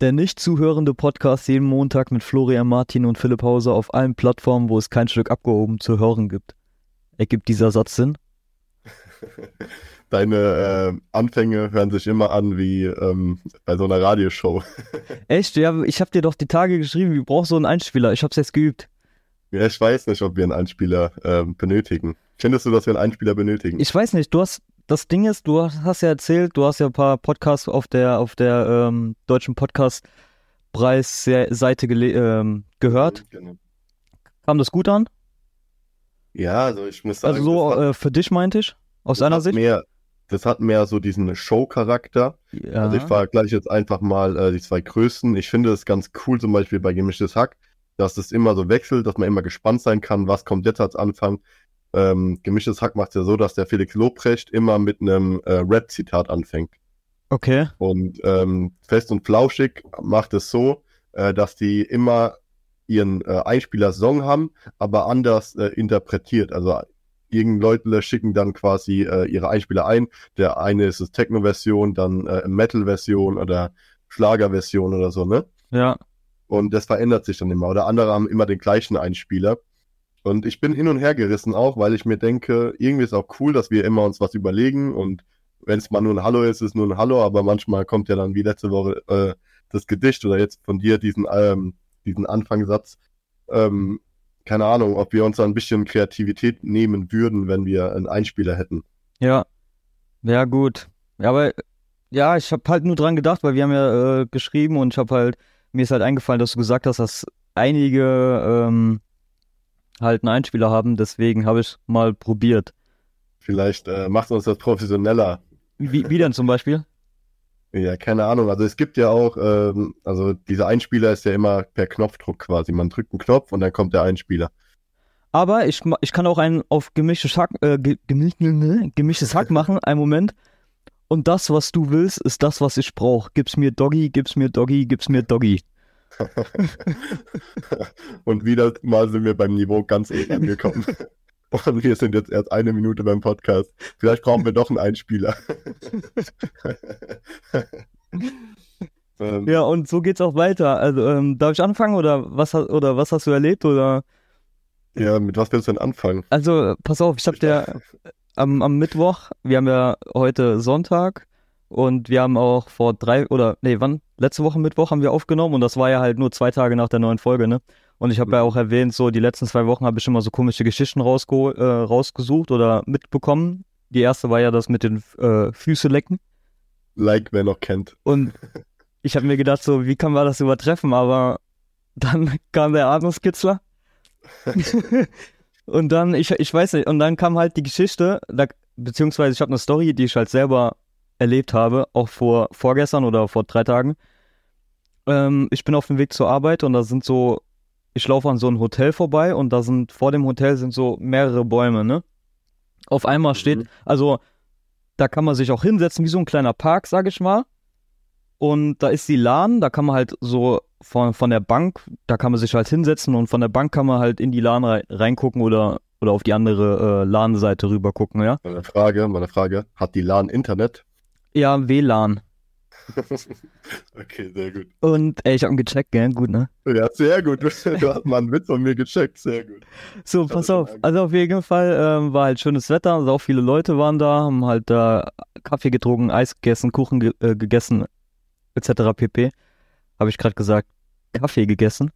Der nicht zuhörende Podcast jeden Montag mit Florian Martin und Philipp Hauser auf allen Plattformen, wo es kein Stück abgehoben zu hören gibt. Ergibt dieser Satz Sinn? Deine äh, Anfänge hören sich immer an wie ähm, bei so einer Radioshow. Echt? Ja, ich habe dir doch die Tage geschrieben, wir brauchen so einen Einspieler. Ich habe es jetzt geübt. Ja, ich weiß nicht, ob wir einen Einspieler äh, benötigen. Findest du, dass wir einen Einspieler benötigen? Ich weiß nicht, du hast, das Ding ist, du hast ja erzählt, du hast ja ein paar Podcasts auf der, auf der ähm, deutschen Podcastpreis-Seite ähm, gehört. Genau. Kam das gut an? Ja, also ich muss sagen. Also so äh, für dich meinte ich, aus deiner Sicht? Mehr, das hat mehr so diesen Show-Charakter. Ja. Also ich vergleiche jetzt einfach mal äh, die zwei größten. Ich finde es ganz cool, zum Beispiel bei Gemischtes Hack, dass es immer so wechselt, dass man immer gespannt sein kann, was kommt jetzt als Anfang. Ähm, Gemischtes Hack macht es ja so, dass der Felix Lobrecht immer mit einem äh, Rap-Zitat anfängt. Okay. Und ähm, Fest und Flauschig macht es so, äh, dass die immer ihren äh, Einspieler-Song haben, aber anders äh, interpretiert. Also irgendeine Leute schicken dann quasi äh, ihre Einspieler ein. Der eine ist es Techno-Version, dann äh, Metal-Version oder Schlager-Version oder so, ne? Ja. Und das verändert sich dann immer. Oder andere haben immer den gleichen Einspieler. Und ich bin hin und her gerissen auch, weil ich mir denke, irgendwie ist auch cool, dass wir immer uns was überlegen und wenn es mal nur ein Hallo ist, ist es nur ein Hallo, aber manchmal kommt ja dann wie letzte Woche äh, das Gedicht oder jetzt von dir diesen, ähm, diesen Anfangssatz. Ähm, keine Ahnung, ob wir uns da ein bisschen Kreativität nehmen würden, wenn wir einen Einspieler hätten. Ja, ja gut. Ja, aber ja, ich habe halt nur dran gedacht, weil wir haben ja äh, geschrieben und ich habe halt, mir ist halt eingefallen, dass du gesagt hast, dass einige ähm, halt einen Einspieler haben, deswegen habe ich mal probiert. Vielleicht äh, macht uns das professioneller. Wie, wie denn zum Beispiel? Ja, keine Ahnung. Also es gibt ja auch, ähm, also dieser Einspieler ist ja immer per Knopfdruck quasi. Man drückt einen Knopf und dann kommt der Einspieler. Aber ich, ich kann auch einen auf gemischtes Hack, äh, gemischtes Hack machen, einen Moment. Und das, was du willst, ist das, was ich brauche. Gib's mir Doggy, gib's mir Doggy, gib's mir Doggy. und wieder mal sind wir beim Niveau ganz oben angekommen. Und wir sind jetzt erst eine Minute beim Podcast. Vielleicht brauchen wir doch einen Einspieler. ähm, ja, und so geht's auch weiter. Also, ähm, darf ich anfangen oder was, oder was hast du erlebt? Oder? Ja, mit was willst du denn anfangen? Also, pass auf, ich hab dir am, am Mittwoch, wir haben ja heute Sonntag und wir haben auch vor drei oder nee, wann? Letzte Woche Mittwoch haben wir aufgenommen und das war ja halt nur zwei Tage nach der neuen Folge, ne? Und ich habe ja mhm. auch erwähnt, so die letzten zwei Wochen habe ich immer so komische Geschichten rausge äh, rausgesucht oder mitbekommen. Die erste war ja das mit den äh, Füße lecken. Like, wer noch kennt. Und ich habe mir gedacht, so, wie kann man das übertreffen? Aber dann kam der Anuskitzler. und dann, ich, ich weiß nicht, und dann kam halt die Geschichte, da, beziehungsweise ich habe eine Story, die ich halt selber erlebt habe, auch vor vorgestern oder vor drei Tagen. Ähm, ich bin auf dem Weg zur Arbeit und da sind so ich laufe an so ein Hotel vorbei und da sind, vor dem Hotel sind so mehrere Bäume, ne? Auf einmal steht, mhm. also da kann man sich auch hinsetzen, wie so ein kleiner Park, sag ich mal. Und da ist die LAN, da kann man halt so von, von der Bank, da kann man sich halt hinsetzen und von der Bank kann man halt in die LAN reingucken oder, oder auf die andere äh, LAN-Seite rüber gucken, ja? Meine Frage, meine Frage, hat die LAN Internet? Ja, WLAN. okay, sehr gut. Und ey, ich hab ihn gecheckt, gell? Gut, ne? Ja, sehr gut. Du hast mal einen Witz von mir gecheckt, sehr gut. So, pass auf. Also auf jeden Fall ähm, war halt schönes Wetter, also auch viele Leute waren da, haben halt da äh, Kaffee getrunken, Eis gegessen, Kuchen ge äh, gegessen, etc. pp. Habe ich gerade gesagt, Kaffee gegessen.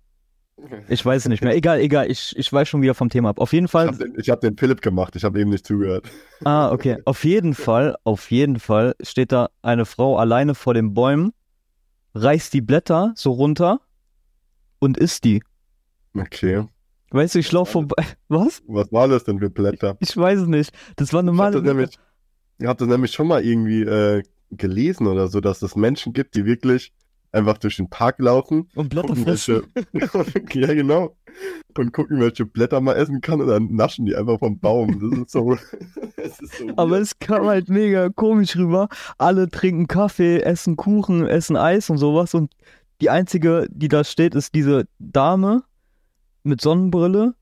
Ich weiß es nicht mehr. Egal, egal, ich, ich weiß schon wieder vom Thema ab. Auf jeden Fall. Ich habe den, hab den Philipp gemacht, ich habe eben nicht zugehört. Ah, okay. Auf jeden Fall, auf jeden Fall steht da eine Frau alleine vor den Bäumen, reißt die Blätter so runter und isst die. Okay. Weißt du, ich laufe vorbei. Was? Was war das denn für Blätter? Ich weiß es nicht. Das war normale ich Blätter. ich habe das nämlich schon mal irgendwie äh, gelesen oder so, dass es Menschen gibt, die wirklich einfach durch den Park laufen. Und Blätter fressen. Welche, ja, genau. Und gucken, welche Blätter man essen kann und dann naschen die einfach vom Baum. Das ist so. ist so Aber es kam halt mega komisch rüber. Alle trinken Kaffee, essen Kuchen, essen Eis und sowas. Und die einzige, die da steht, ist diese Dame mit Sonnenbrille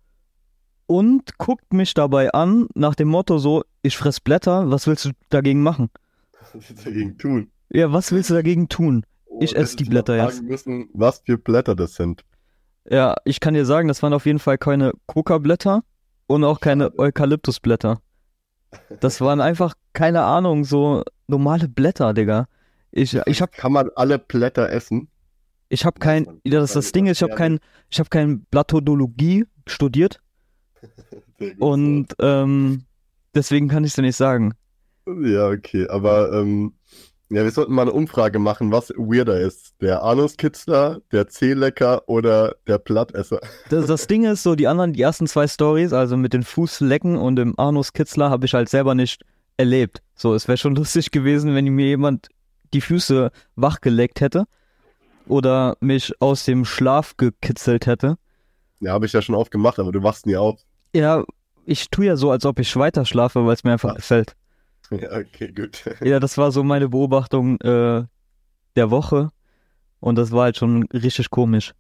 und guckt mich dabei an, nach dem Motto so, ich fress Blätter, was willst du dagegen machen? Was willst du dagegen tun? Ja, was willst du dagegen tun? Ich esse die Blätter jetzt. Müssen, was für Blätter das sind. Ja, ich kann dir sagen, das waren auf jeden Fall keine Coca-Blätter und auch keine Eukalyptusblätter. Das waren einfach, keine Ahnung, so normale Blätter, Digga. Ich, ich hab, Kann man alle Blätter essen? ich hab kein, das, das Ding ist, ich habe kein, ich habe kein Blattodologie studiert und ähm, deswegen kann ich es dir nicht sagen. Ja, okay, aber ähm, ja, wir sollten mal eine Umfrage machen, was weirder ist. Der Anuskitzler, der Zehlecker oder der Blattesser. Das, das Ding ist so, die anderen, die ersten zwei Stories, also mit den Fußlecken und dem Anus Kitzler, habe ich halt selber nicht erlebt. So, es wäre schon lustig gewesen, wenn mir jemand die Füße wachgeleckt hätte oder mich aus dem Schlaf gekitzelt hätte. Ja, habe ich ja schon oft gemacht, aber du wachst nie auf. Ja, ich tue ja so, als ob ich weiter schlafe, weil es mir einfach Ja. gefällt. Ja, okay, gut. Ja, das war so meine Beobachtung äh, der Woche und das war halt schon richtig komisch.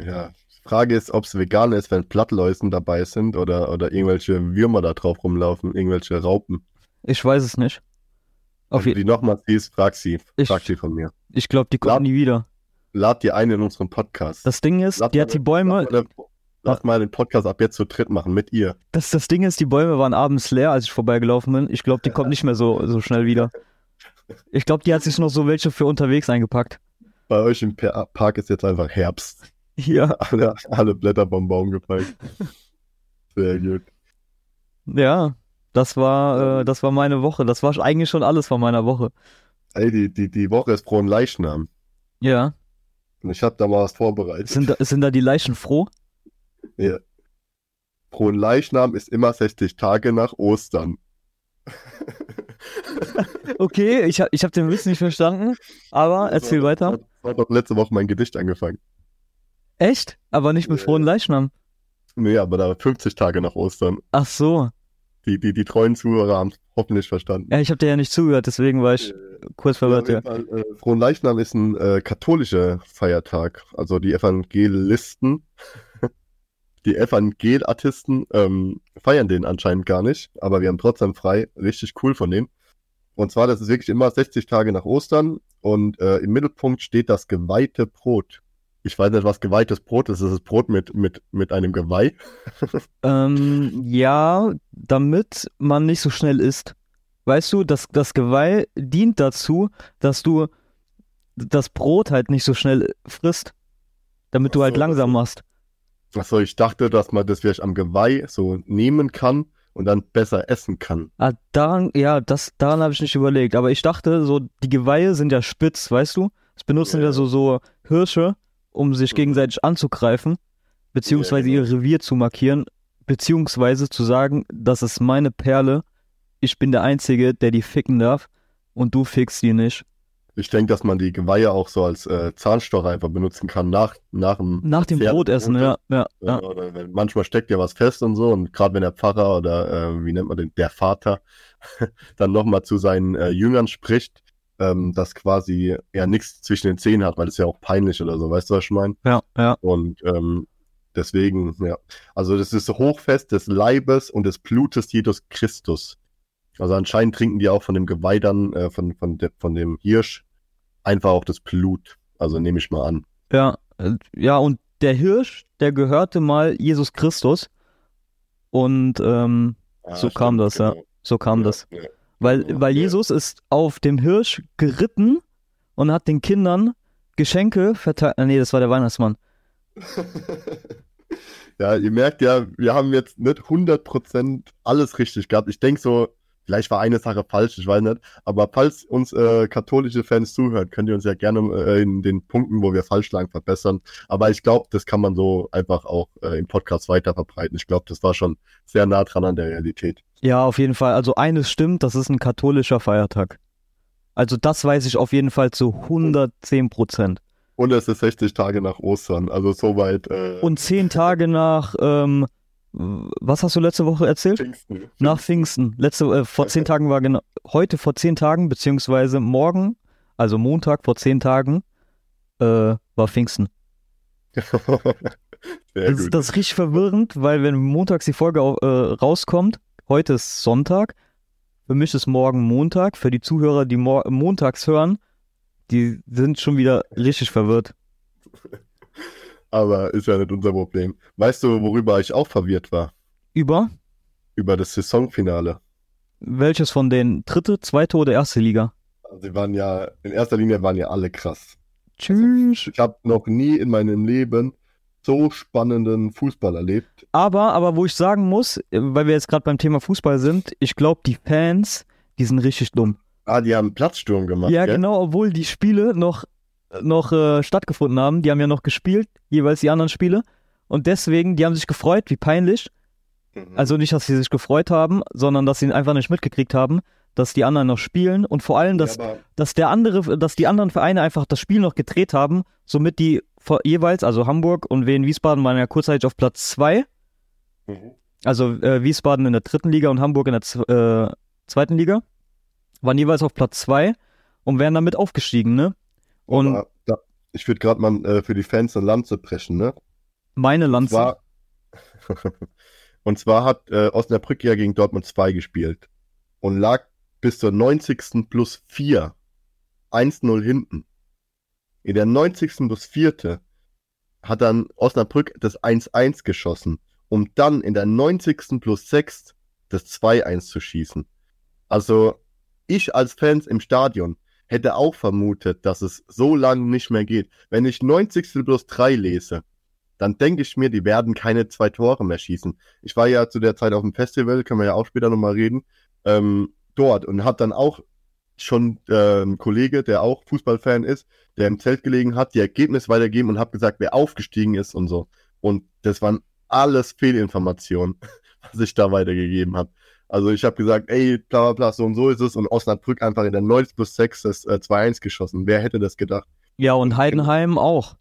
Ja, Frage ist, ob es vegan ist, wenn Plattläusen dabei sind oder, oder irgendwelche Würmer da drauf rumlaufen, irgendwelche Raupen. Ich weiß es nicht. Auf Wenn du die nochmal siehst, frag sie. Ich- Frag sie von mir. ich glaube, die kommen Lad- nie wieder. Lad dir ein in unseren Podcast. Das Ding ist, Lass die hat die Bäume, mal, den- lass mal den Podcast ab jetzt zu dritt machen, mit ihr. Das, das Ding ist, die Bäume waren abends leer, als ich vorbeigelaufen bin. Ich glaube, die kommt nicht mehr so, so schnell wieder. Ich glaube, die hat sich noch so welche für unterwegs eingepackt. Bei euch im Pa- Park ist jetzt einfach Herbst. Ja. Alle, alle Blätter vom Baum gefallen. Sehr gut. Ja, das war, äh, das war meine Woche. Das war eigentlich schon alles von meiner Woche. Ey, die, die, die Woche ist frohen Leichnam. Ja. Und ich habe da mal was vorbereitet. Sind da, sind da die Leichen froh? Ja. Frohen Leichnam ist immer 60 Tage nach Ostern. Okay, ich, hab- ich habe den Witz nicht verstanden, aber erzähl weiter. das hat doch letzte Woche mein Gedicht angefangen. Echt? Aber nicht mit frohen Leichnam. Nee, aber da 50 Tage nach Ostern. Ach so. Die, die, die treuen Zuhörer haben es hoffentlich verstanden. Ja, ich habe dir ja nicht zugehört, deswegen war ich kurz verwirrt. Ja, Fall, äh, Frohen Leichnam ist ein äh, katholischer Feiertag. Also die Evangelisten, die Evangelartisten ähm, feiern den anscheinend gar nicht, aber wir haben trotzdem frei. Richtig cool von denen. Und zwar, das ist wirklich immer 60 Tage nach Ostern und äh, im Mittelpunkt steht das geweihte Brot. Ich weiß nicht, was geweihtes Brot ist. Das ist Brot mit, mit, mit einem Geweih. Ähm, ja, damit man nicht so schnell isst. Weißt du, das, das Geweih dient dazu, dass du das Brot halt nicht so schnell frisst, damit du Ach halt so, langsam machst. Achso, ich dachte, dass man das vielleicht am Geweih so nehmen kann und dann besser essen kann. Ah, daran, ja, das, daran habe ich nicht überlegt. Aber ich dachte, so, die Geweihe sind ja spitz, weißt du? Das benutzen Ja, ja ja. so, so Hirsche, um sich Mhm. gegenseitig anzugreifen, beziehungsweise genau. ihr Revier zu markieren, beziehungsweise zu sagen, das ist meine Perle, ich bin der Einzige, der die ficken darf und du fickst die nicht. Ich denke, dass man die Geweihe auch so als äh, Zahnstocher einfach benutzen kann nach, nach dem Nach dem Brotessen, Brotes. ja, ja, Ja. Oder wenn, manchmal steckt ja was fest und so und gerade wenn der Pfarrer oder äh, wie nennt man den, der Vater dann nochmal zu seinen äh, Jüngern spricht, ähm, dass quasi er nichts zwischen den Zähnen hat, weil es ja auch peinlich oder so, weißt du, was ich meine? Ja, ja. Und ähm, deswegen, ja, also das ist Hochfest des Leibes und des Blutes Jesus Christus. Also anscheinend trinken die auch von dem Geweih dann, äh, von, von, de, von dem Hirsch, einfach auch das Blut. Also nehme ich mal an. Ja, äh, ja, und der Hirsch, der gehörte mal Jesus Christus. Und ähm, So kam das, ja. so kam das. Ja. Weil, Ja, weil ja. Jesus ist auf dem Hirsch geritten und hat den Kindern Geschenke verteilt. Nee, das war der Weihnachtsmann. Ja, ihr merkt ja, wir haben jetzt nicht 100% alles richtig gehabt. Ich denke so, vielleicht war eine Sache falsch, ich weiß nicht. Aber falls uns äh, katholische Fans zuhören, könnt ihr uns ja gerne äh, in den Punkten, wo wir falsch lagen, verbessern. Aber ich glaube, das kann man so einfach auch äh, im Podcast weiter verbreiten. Ich glaube, das war schon sehr nah dran an der Realität. Ja, auf jeden Fall. Also eines stimmt, das ist ein katholischer Feiertag. Also das weiß ich auf jeden Fall zu 110 Prozent. Und es ist 60 Tage nach Ostern, also soweit. Äh, Und zehn Tage nach, ähm, was hast du letzte Woche erzählt? Pfingsten. Nach Pfingsten. Letzte, äh, vor zehn Tagen war genau, heute vor zehn Tagen, beziehungsweise morgen, also Montag vor zehn Tagen, äh, war Pfingsten. Das, das ist richtig verwirrend, weil wenn montags die Folge äh, rauskommt, heute ist Sonntag, für mich ist morgen Montag, für die Zuhörer, die montags hören, Die sind schon wieder richtig verwirrt. Aber ist ja nicht unser Problem. Weißt du, worüber ich auch verwirrt war? Über? Über das Saisonfinale. Welches von den dritte, zweite oder erste Liga? Also die waren ja, in erster Linie waren ja alle krass. Tschüss. Ich habe noch nie in meinem Leben so spannenden Fußball erlebt. Aber, aber wo ich sagen muss, weil wir jetzt gerade beim Thema Fußball sind, ich glaube, die Fans, die sind richtig dumm. Ah, die haben Platzsturm gemacht. Ja, gell? genau, obwohl die Spiele noch, noch äh, stattgefunden haben. Die haben ja noch gespielt, jeweils die anderen Spiele. Und deswegen, die haben sich gefreut, wie peinlich. Mhm. Also nicht, dass sie sich gefreut haben, sondern dass sie einfach nicht mitgekriegt haben, dass die anderen noch spielen und vor allem, dass, ja, dass der andere, dass die anderen Vereine einfach das Spiel noch gedreht haben, somit die jeweils, also Hamburg und Wien Wiesbaden waren ja kurzzeitig auf Platz zwei. Mhm. Also äh, Wiesbaden in der dritten Liga und Hamburg in der äh, zweiten Liga. Waren jeweils auf Platz zwei und wären damit aufgestiegen, ne? Und aber da, ich würde gerade mal äh, für die Fans eine Lanze brechen, ne? meine Und Lanze. zwar, und zwar hat äh, Osnabrück ja gegen Dortmund 2 gespielt und lag bis zur 90. plus 4 1-0 hinten. In der 90. plus 4. hat dann Osnabrück das 1-1 geschossen, um dann in der 90. plus 6 das 2-1 zu schießen. Also ich als Fans im Stadion hätte auch vermutet, dass es so lange nicht mehr geht. Wenn ich 90. plus 3 lese, dann denke ich mir, die werden keine zwei Tore mehr schießen. Ich war ja zu der Zeit auf dem Festival, können wir ja auch später nochmal reden, ähm, dort und habe dann auch schon äh, einen Kollege, der auch Fußballfan ist, der im Zelt gelegen hat, die Ergebnisse weitergeben und habe gesagt, wer aufgestiegen ist und so. Und das waren alles Fehlinformationen, was ich da weitergegeben habe. Also ich habe gesagt, ey, bla bla bla, so und so ist es und Osnabrück einfach in der 90 plus 6 das äh, 2-1 geschossen. Wer hätte das gedacht? Ja, und Heidenheim auch.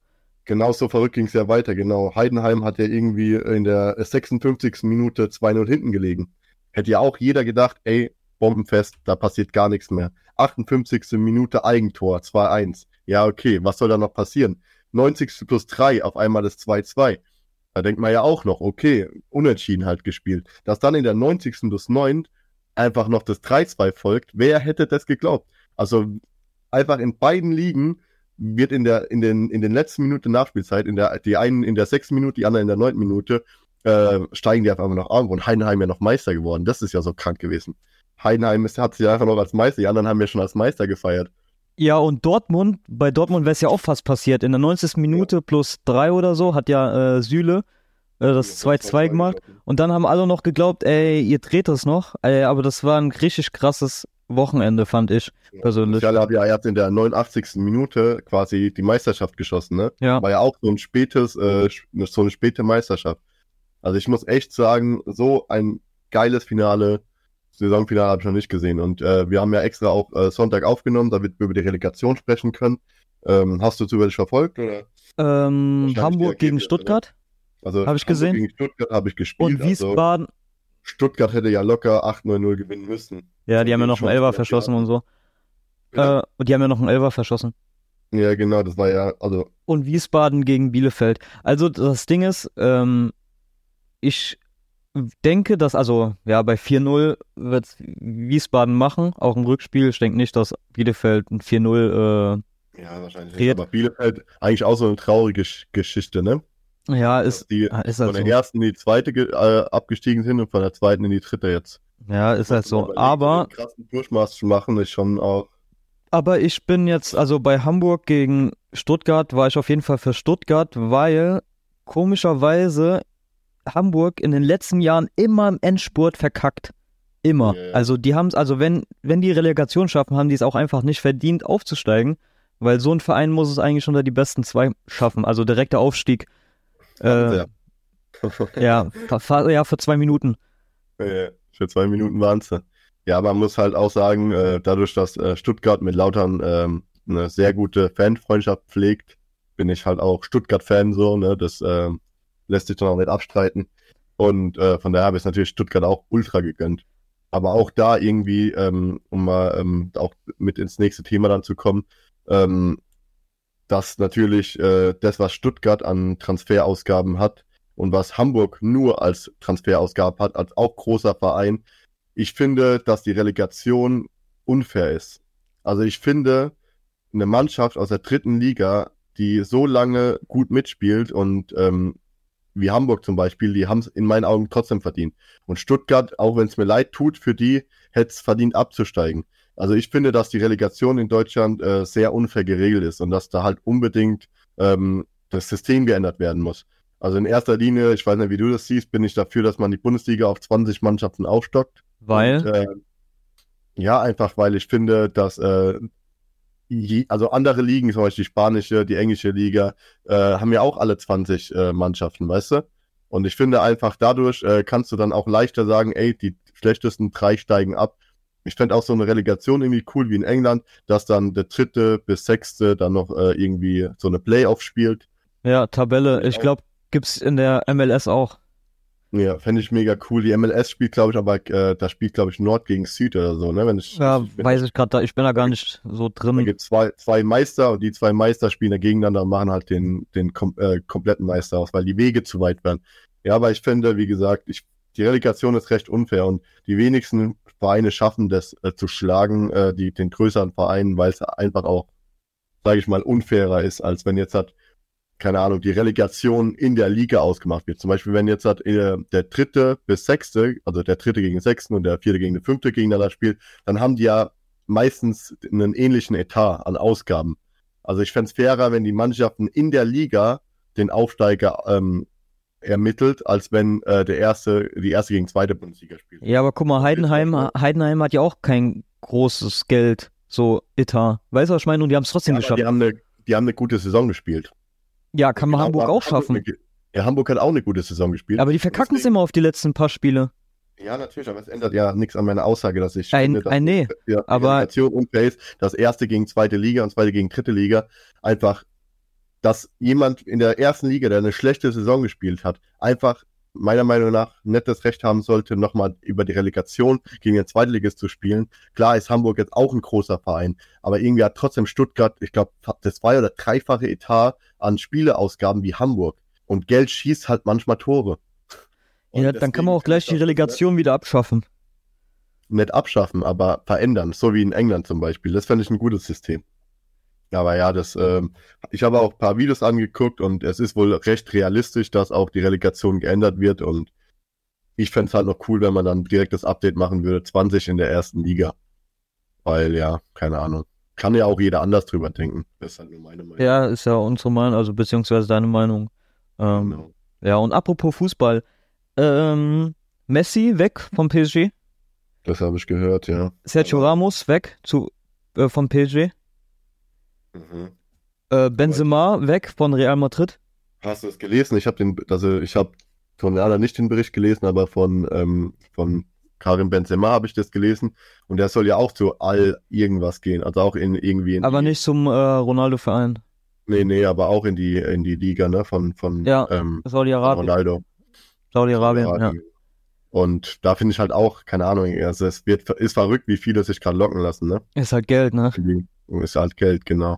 Genau so verrückt ging es ja weiter, genau. Heidenheim hat ja irgendwie in der 56. Minute 2-0 hinten gelegen. Hätte ja auch jeder gedacht, ey, bombenfest, da passiert gar nichts mehr. 58. Minute Eigentor, 2-1. Ja, okay, was soll da noch passieren? 90. plus 3, auf einmal das 2-2. Da denkt man ja auch noch, okay, unentschieden halt gespielt. Dass dann in der 90. plus 9 einfach noch das 3-2 folgt, wer hätte das geglaubt? Also einfach in beiden Ligen wird in der in den in den letzten Minuten Nachspielzeit in der die einen in der sechsten Minute, die anderen in der neunten Minute äh, steigen die einmal noch auf und Heidenheim ja noch Meister geworden. Das ist ja so krank gewesen. Heidenheim ist, hat sich einfach noch als Meister, die anderen haben ja schon als Meister gefeiert. Ja, und Dortmund, bei Dortmund wäre es ja auch fast passiert. In der 90. Minute plus drei oder so hat ja äh, Süle äh, das 2-2 gemacht. Und dann haben alle noch geglaubt, ey, ihr dreht das noch. Ey, aber das war ein richtig krasses Wochenende, fand ich persönlich. Musiala hat ja erst in der 89. Minute quasi die Meisterschaft geschossen, ne? Ja, War ja auch so ein spätes, äh, so eine späte Meisterschaft. Also ich muss echt sagen, so ein geiles Finale, Saisonfinale habe ich noch nicht gesehen. Und äh, wir haben ja extra auch äh, Sonntag aufgenommen, damit wir über die Relegation sprechen können. Ähm, hast du zufällig verfolgt? Oder? ähm, Hamburg gegen Stuttgart Also Hab ich Hamburg gesehen. Gegen Stuttgart habe ich gespielt. und Also, Wiesbaden. Stuttgart hätte ja locker 8-9-0 gewinnen müssen. Ja, die haben ja noch einen Elfer verschossen und so. Äh, und die haben ja noch einen Elfer verschossen. Ja, genau, das war ja, also Und Wiesbaden gegen Bielefeld. Also das Ding ist, ähm, ich denke, dass, also ja, bei 4-0 wird Wiesbaden machen, auch im Rückspiel. Ich denke nicht, dass Bielefeld ein 4-0, ja, wahrscheinlich nicht. Aber Bielefeld eigentlich auch so eine traurige Sch- Geschichte, ne? äh, ja, ist, die ist von halt der so. ersten in die zweite äh, abgestiegen sind und von der zweiten in die dritte jetzt. Ja, ist halt so. Aber, krassen Durchmarsch zu machen, ist schon auch. aber ich bin jetzt, also bei Hamburg gegen Stuttgart war ich auf jeden Fall für Stuttgart, weil komischerweise Hamburg in den letzten Jahren immer im Endspurt verkackt. Immer. Ja. Also die haben es, also wenn, wenn die Relegation schaffen, haben die es auch einfach nicht verdient aufzusteigen, weil so ein Verein muss es eigentlich unter die besten zwei schaffen. Also direkter Aufstieg. Äh, ja. ja, für zwei Minuten. Für zwei Minuten waren sie. Ja, man muss halt auch sagen, äh, dadurch, dass äh, Stuttgart mit Lautern ähm, eine sehr gute Fanfreundschaft pflegt, bin ich halt auch Stuttgart-Fan so, ne? Das ähm, lässt sich dann auch nicht abstreiten. Und äh, von daher habe ich natürlich Stuttgart auch ultra gegönnt. Aber auch da irgendwie, ähm, um mal ähm, auch mit ins nächste Thema dann zu kommen, ähm, dass natürlich äh, das, was Stuttgart an Transferausgaben hat und was Hamburg nur als Transferausgabe hat, als auch großer Verein, ich finde, dass die Relegation unfair ist. Also ich finde, eine Mannschaft aus der dritten Liga, die so lange gut mitspielt und ähm, wie Hamburg zum Beispiel, die haben es in meinen Augen trotzdem verdient. Und Stuttgart, auch wenn es mir leid tut, für die hätte es verdient abzusteigen. Also ich finde, dass die Relegation in Deutschland äh, sehr unfair geregelt ist und dass da halt unbedingt ähm, das System geändert werden muss. Also in erster Linie, ich weiß nicht, wie du das siehst, bin ich dafür, dass man die Bundesliga auf 20 Mannschaften aufstockt. Weil? Und, äh, ja, einfach weil ich finde, dass äh, je, also andere Ligen, zum Beispiel die spanische, die englische Liga, äh, haben ja auch alle 20 äh, Mannschaften, weißt du? Und ich finde einfach dadurch äh, kannst du dann auch leichter sagen, ey, die schlechtesten drei steigen ab. Ich fände auch so eine Relegation irgendwie cool wie in England, dass dann der dritte bis sechste dann noch äh, irgendwie so eine Playoff spielt. Ja, Tabelle. Ich glaube, gibt's in der MLS auch. Ja, fände ich mega cool. Die MLS spielt, glaube ich, aber äh, da spielt, glaube ich, Nord gegen Süd oder so, ne? Wenn ich, Ja, ich, weiß ich gerade, ich bin da gar nicht so Da drin. gibt zwei, zwei Meister und die zwei Meister spielen da gegeneinander und machen halt den, den kom äh, kompletten Meister aus, weil die Wege zu weit werden. Ja, aber ich finde, wie gesagt, ich, die Relegation ist recht unfair und die wenigsten Vereine schaffen das äh, zu schlagen, äh, die, den größeren Vereinen, weil es einfach auch, sage ich mal, unfairer ist, als wenn jetzt hat, keine Ahnung, die Relegation in der Liga ausgemacht wird. Zum Beispiel, wenn jetzt äh, der dritte bis sechste, also der dritte gegen den sechsten und der vierte gegen den fünfte gegeneinander spielt, dann haben die ja meistens einen ähnlichen Etat an Ausgaben. Also ich fände es fairer, wenn die Mannschaften in der Liga den Aufsteiger ähm, ermittelt, als wenn äh, der erste, die erste gegen zweite Bundesliga spielt. Ja, aber guck mal, Heidenheim, Heidenheim hat ja auch kein großes Geld, so Etat. Weißt du, was ich meine? Und die haben es trotzdem Ja, geschafft. die haben, eine, die haben eine gute Saison gespielt. Ja, kann man Hamburg auch schaffen. eine- ja, Hamburg hat auch eine gute Saison gespielt. Aber die verkacken es immer auf die letzten paar Spiele. Ja, natürlich, aber es ändert ja nichts an meiner Aussage, dass ich Ein, finde, dass ein nee. ja, aber- unfair ist, dass erste gegen zweite Liga und zweite gegen dritte Liga einfach, dass jemand in der ersten Liga, der eine schlechte Saison gespielt hat, einfach meiner Meinung nach nicht das Recht haben sollte, nochmal über die Relegation gegen den Zweitligist zu spielen. Klar ist Hamburg jetzt auch ein großer Verein, aber irgendwie hat trotzdem Stuttgart, ich glaube, das zwei- oder dreifache Etat an Spieleausgaben wie Hamburg. Und Geld schießt halt manchmal Tore. Und Ja, dann kann man auch gleich die Relegation wieder abschaffen. nicht abschaffen, aber verändern, so wie in England zum Beispiel. Das fände ich ein gutes System. Aber ja, das, ähm, ich habe auch ein paar Videos angeguckt und es ist wohl recht realistisch, dass auch die Relegation geändert wird und ich fände es halt noch cool, wenn man dann direkt das Update machen würde, 20 in der ersten Liga. Weil ja, keine Ahnung. Kann ja auch jeder anders drüber denken. Das ist halt nur meine Meinung. Ja, ist ja unsere Meinung, also beziehungsweise deine Meinung. Ähm, Genau. Ja, und apropos Fußball. Ähm, Messi weg vom PSG. Das habe ich gehört, ja. Sergio Ramos weg zu, äh, vom PSG. Mhm. Äh, Benzema weg von Real Madrid. Hast du es gelesen? Ich habe den, also ich habe von Werner nicht den Bericht gelesen, aber von, ähm, von Karim Benzema habe ich das gelesen und der soll ja auch zu all irgendwas gehen, also auch in irgendwie in Aber nicht zum äh, Ronaldo-Verein. nee, nee, aber auch in die in die Liga, ne, von von Ja, ähm, Saudi-Arabien. Ronaldo. Saudi-Arabien, ja. Und da finde ich halt auch, keine Ahnung, also es wird ist verrückt, wie viele sich gerade locken lassen, ne? Ist halt Geld, ne? Ist halt Geld, genau.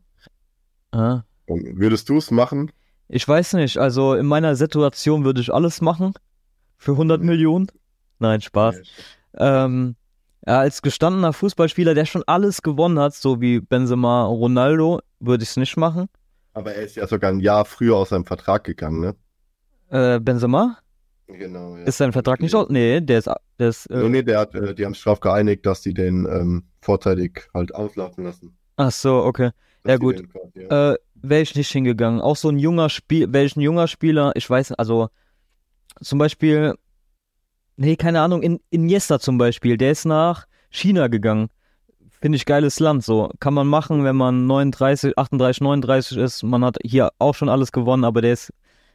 Und würdest du es machen? Ich weiß nicht, also in meiner Situation würde ich alles machen. Für 100 Millionen. Nein, Spaß. Ähm, als gestandener Fußballspieler, der schon alles gewonnen hat, so wie Benzema, Ronaldo, würde ich es nicht machen. Aber er ist ja sogar ein Jahr früher aus seinem Vertrag gegangen, ne? Äh, Benzema? Genau, ja. Ist sein Vertrag nicht aus? Nee, der ist, der ist Nee, äh, nee, der hat, äh, die haben sich darauf geeinigt, dass die den ähm, vorzeitig halt auslaufen lassen. ach so, okay. Ja, gut. ja. Äh, wäre ich nicht hingegangen. Auch so ein junger Spiel, wäre ich ein junger Spieler, ich weiß, also zum Beispiel, nee, keine Ahnung, in, Iniesta zum Beispiel, der ist nach China gegangen. Finde ich geiles Land, so. Kann man machen, wenn man 39, 38, 39 ist. Man hat hier auch schon alles gewonnen, aber der ist,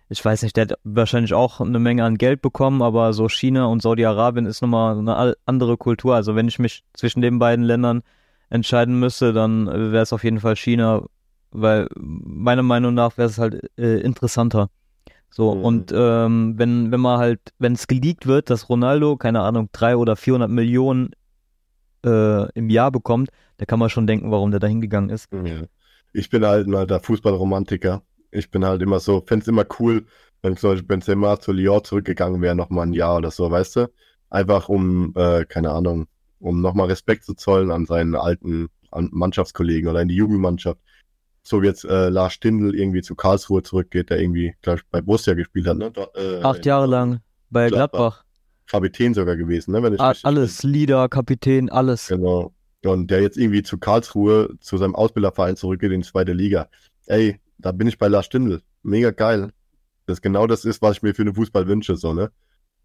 ich weiß nicht, der hat wahrscheinlich auch eine Menge an Geld bekommen, aber so China und Saudi-Arabien ist nochmal eine andere Kultur. Also wenn ich mich zwischen den beiden Ländern entscheiden müsste, dann wäre es auf jeden Fall China, weil meiner Meinung nach wäre es halt äh, interessanter. So, Mhm. und ähm, wenn, wenn man halt, wenn es geleakt wird, dass Ronaldo, keine Ahnung, drei oder 400 Millionen äh, im Jahr bekommt, da kann man schon denken, warum der da hingegangen ist. Ich bin halt ein alter Fußballromantiker. Ich bin halt immer so, fände es immer cool, wenn zum Beispiel Benzema zu Lyon zurückgegangen wäre, nochmal ein Jahr oder so, weißt du? Einfach um, äh, keine Ahnung, um nochmal Respekt zu zollen an seinen alten, an Mannschaftskollegen oder in die Jugendmannschaft. So wie jetzt äh, Lars Stindl irgendwie zu Karlsruhe zurückgeht, der irgendwie, glaube ich, bei Borussia gespielt hat. Ne? Da, äh, Acht Jahre lang bei Gladbach. Gladbach. Kapitän sogar gewesen, ne? Wenn ich A alles, bin. Leader, Kapitän, alles. Genau. Und der jetzt irgendwie zu Karlsruhe, zu seinem Ausbilderverein zurückgeht in die zweite Liga. Ey, da bin ich bei Lars Stindl. Mega geil. Das genau das ist, was ich mir für den Fußball wünsche, so, ne?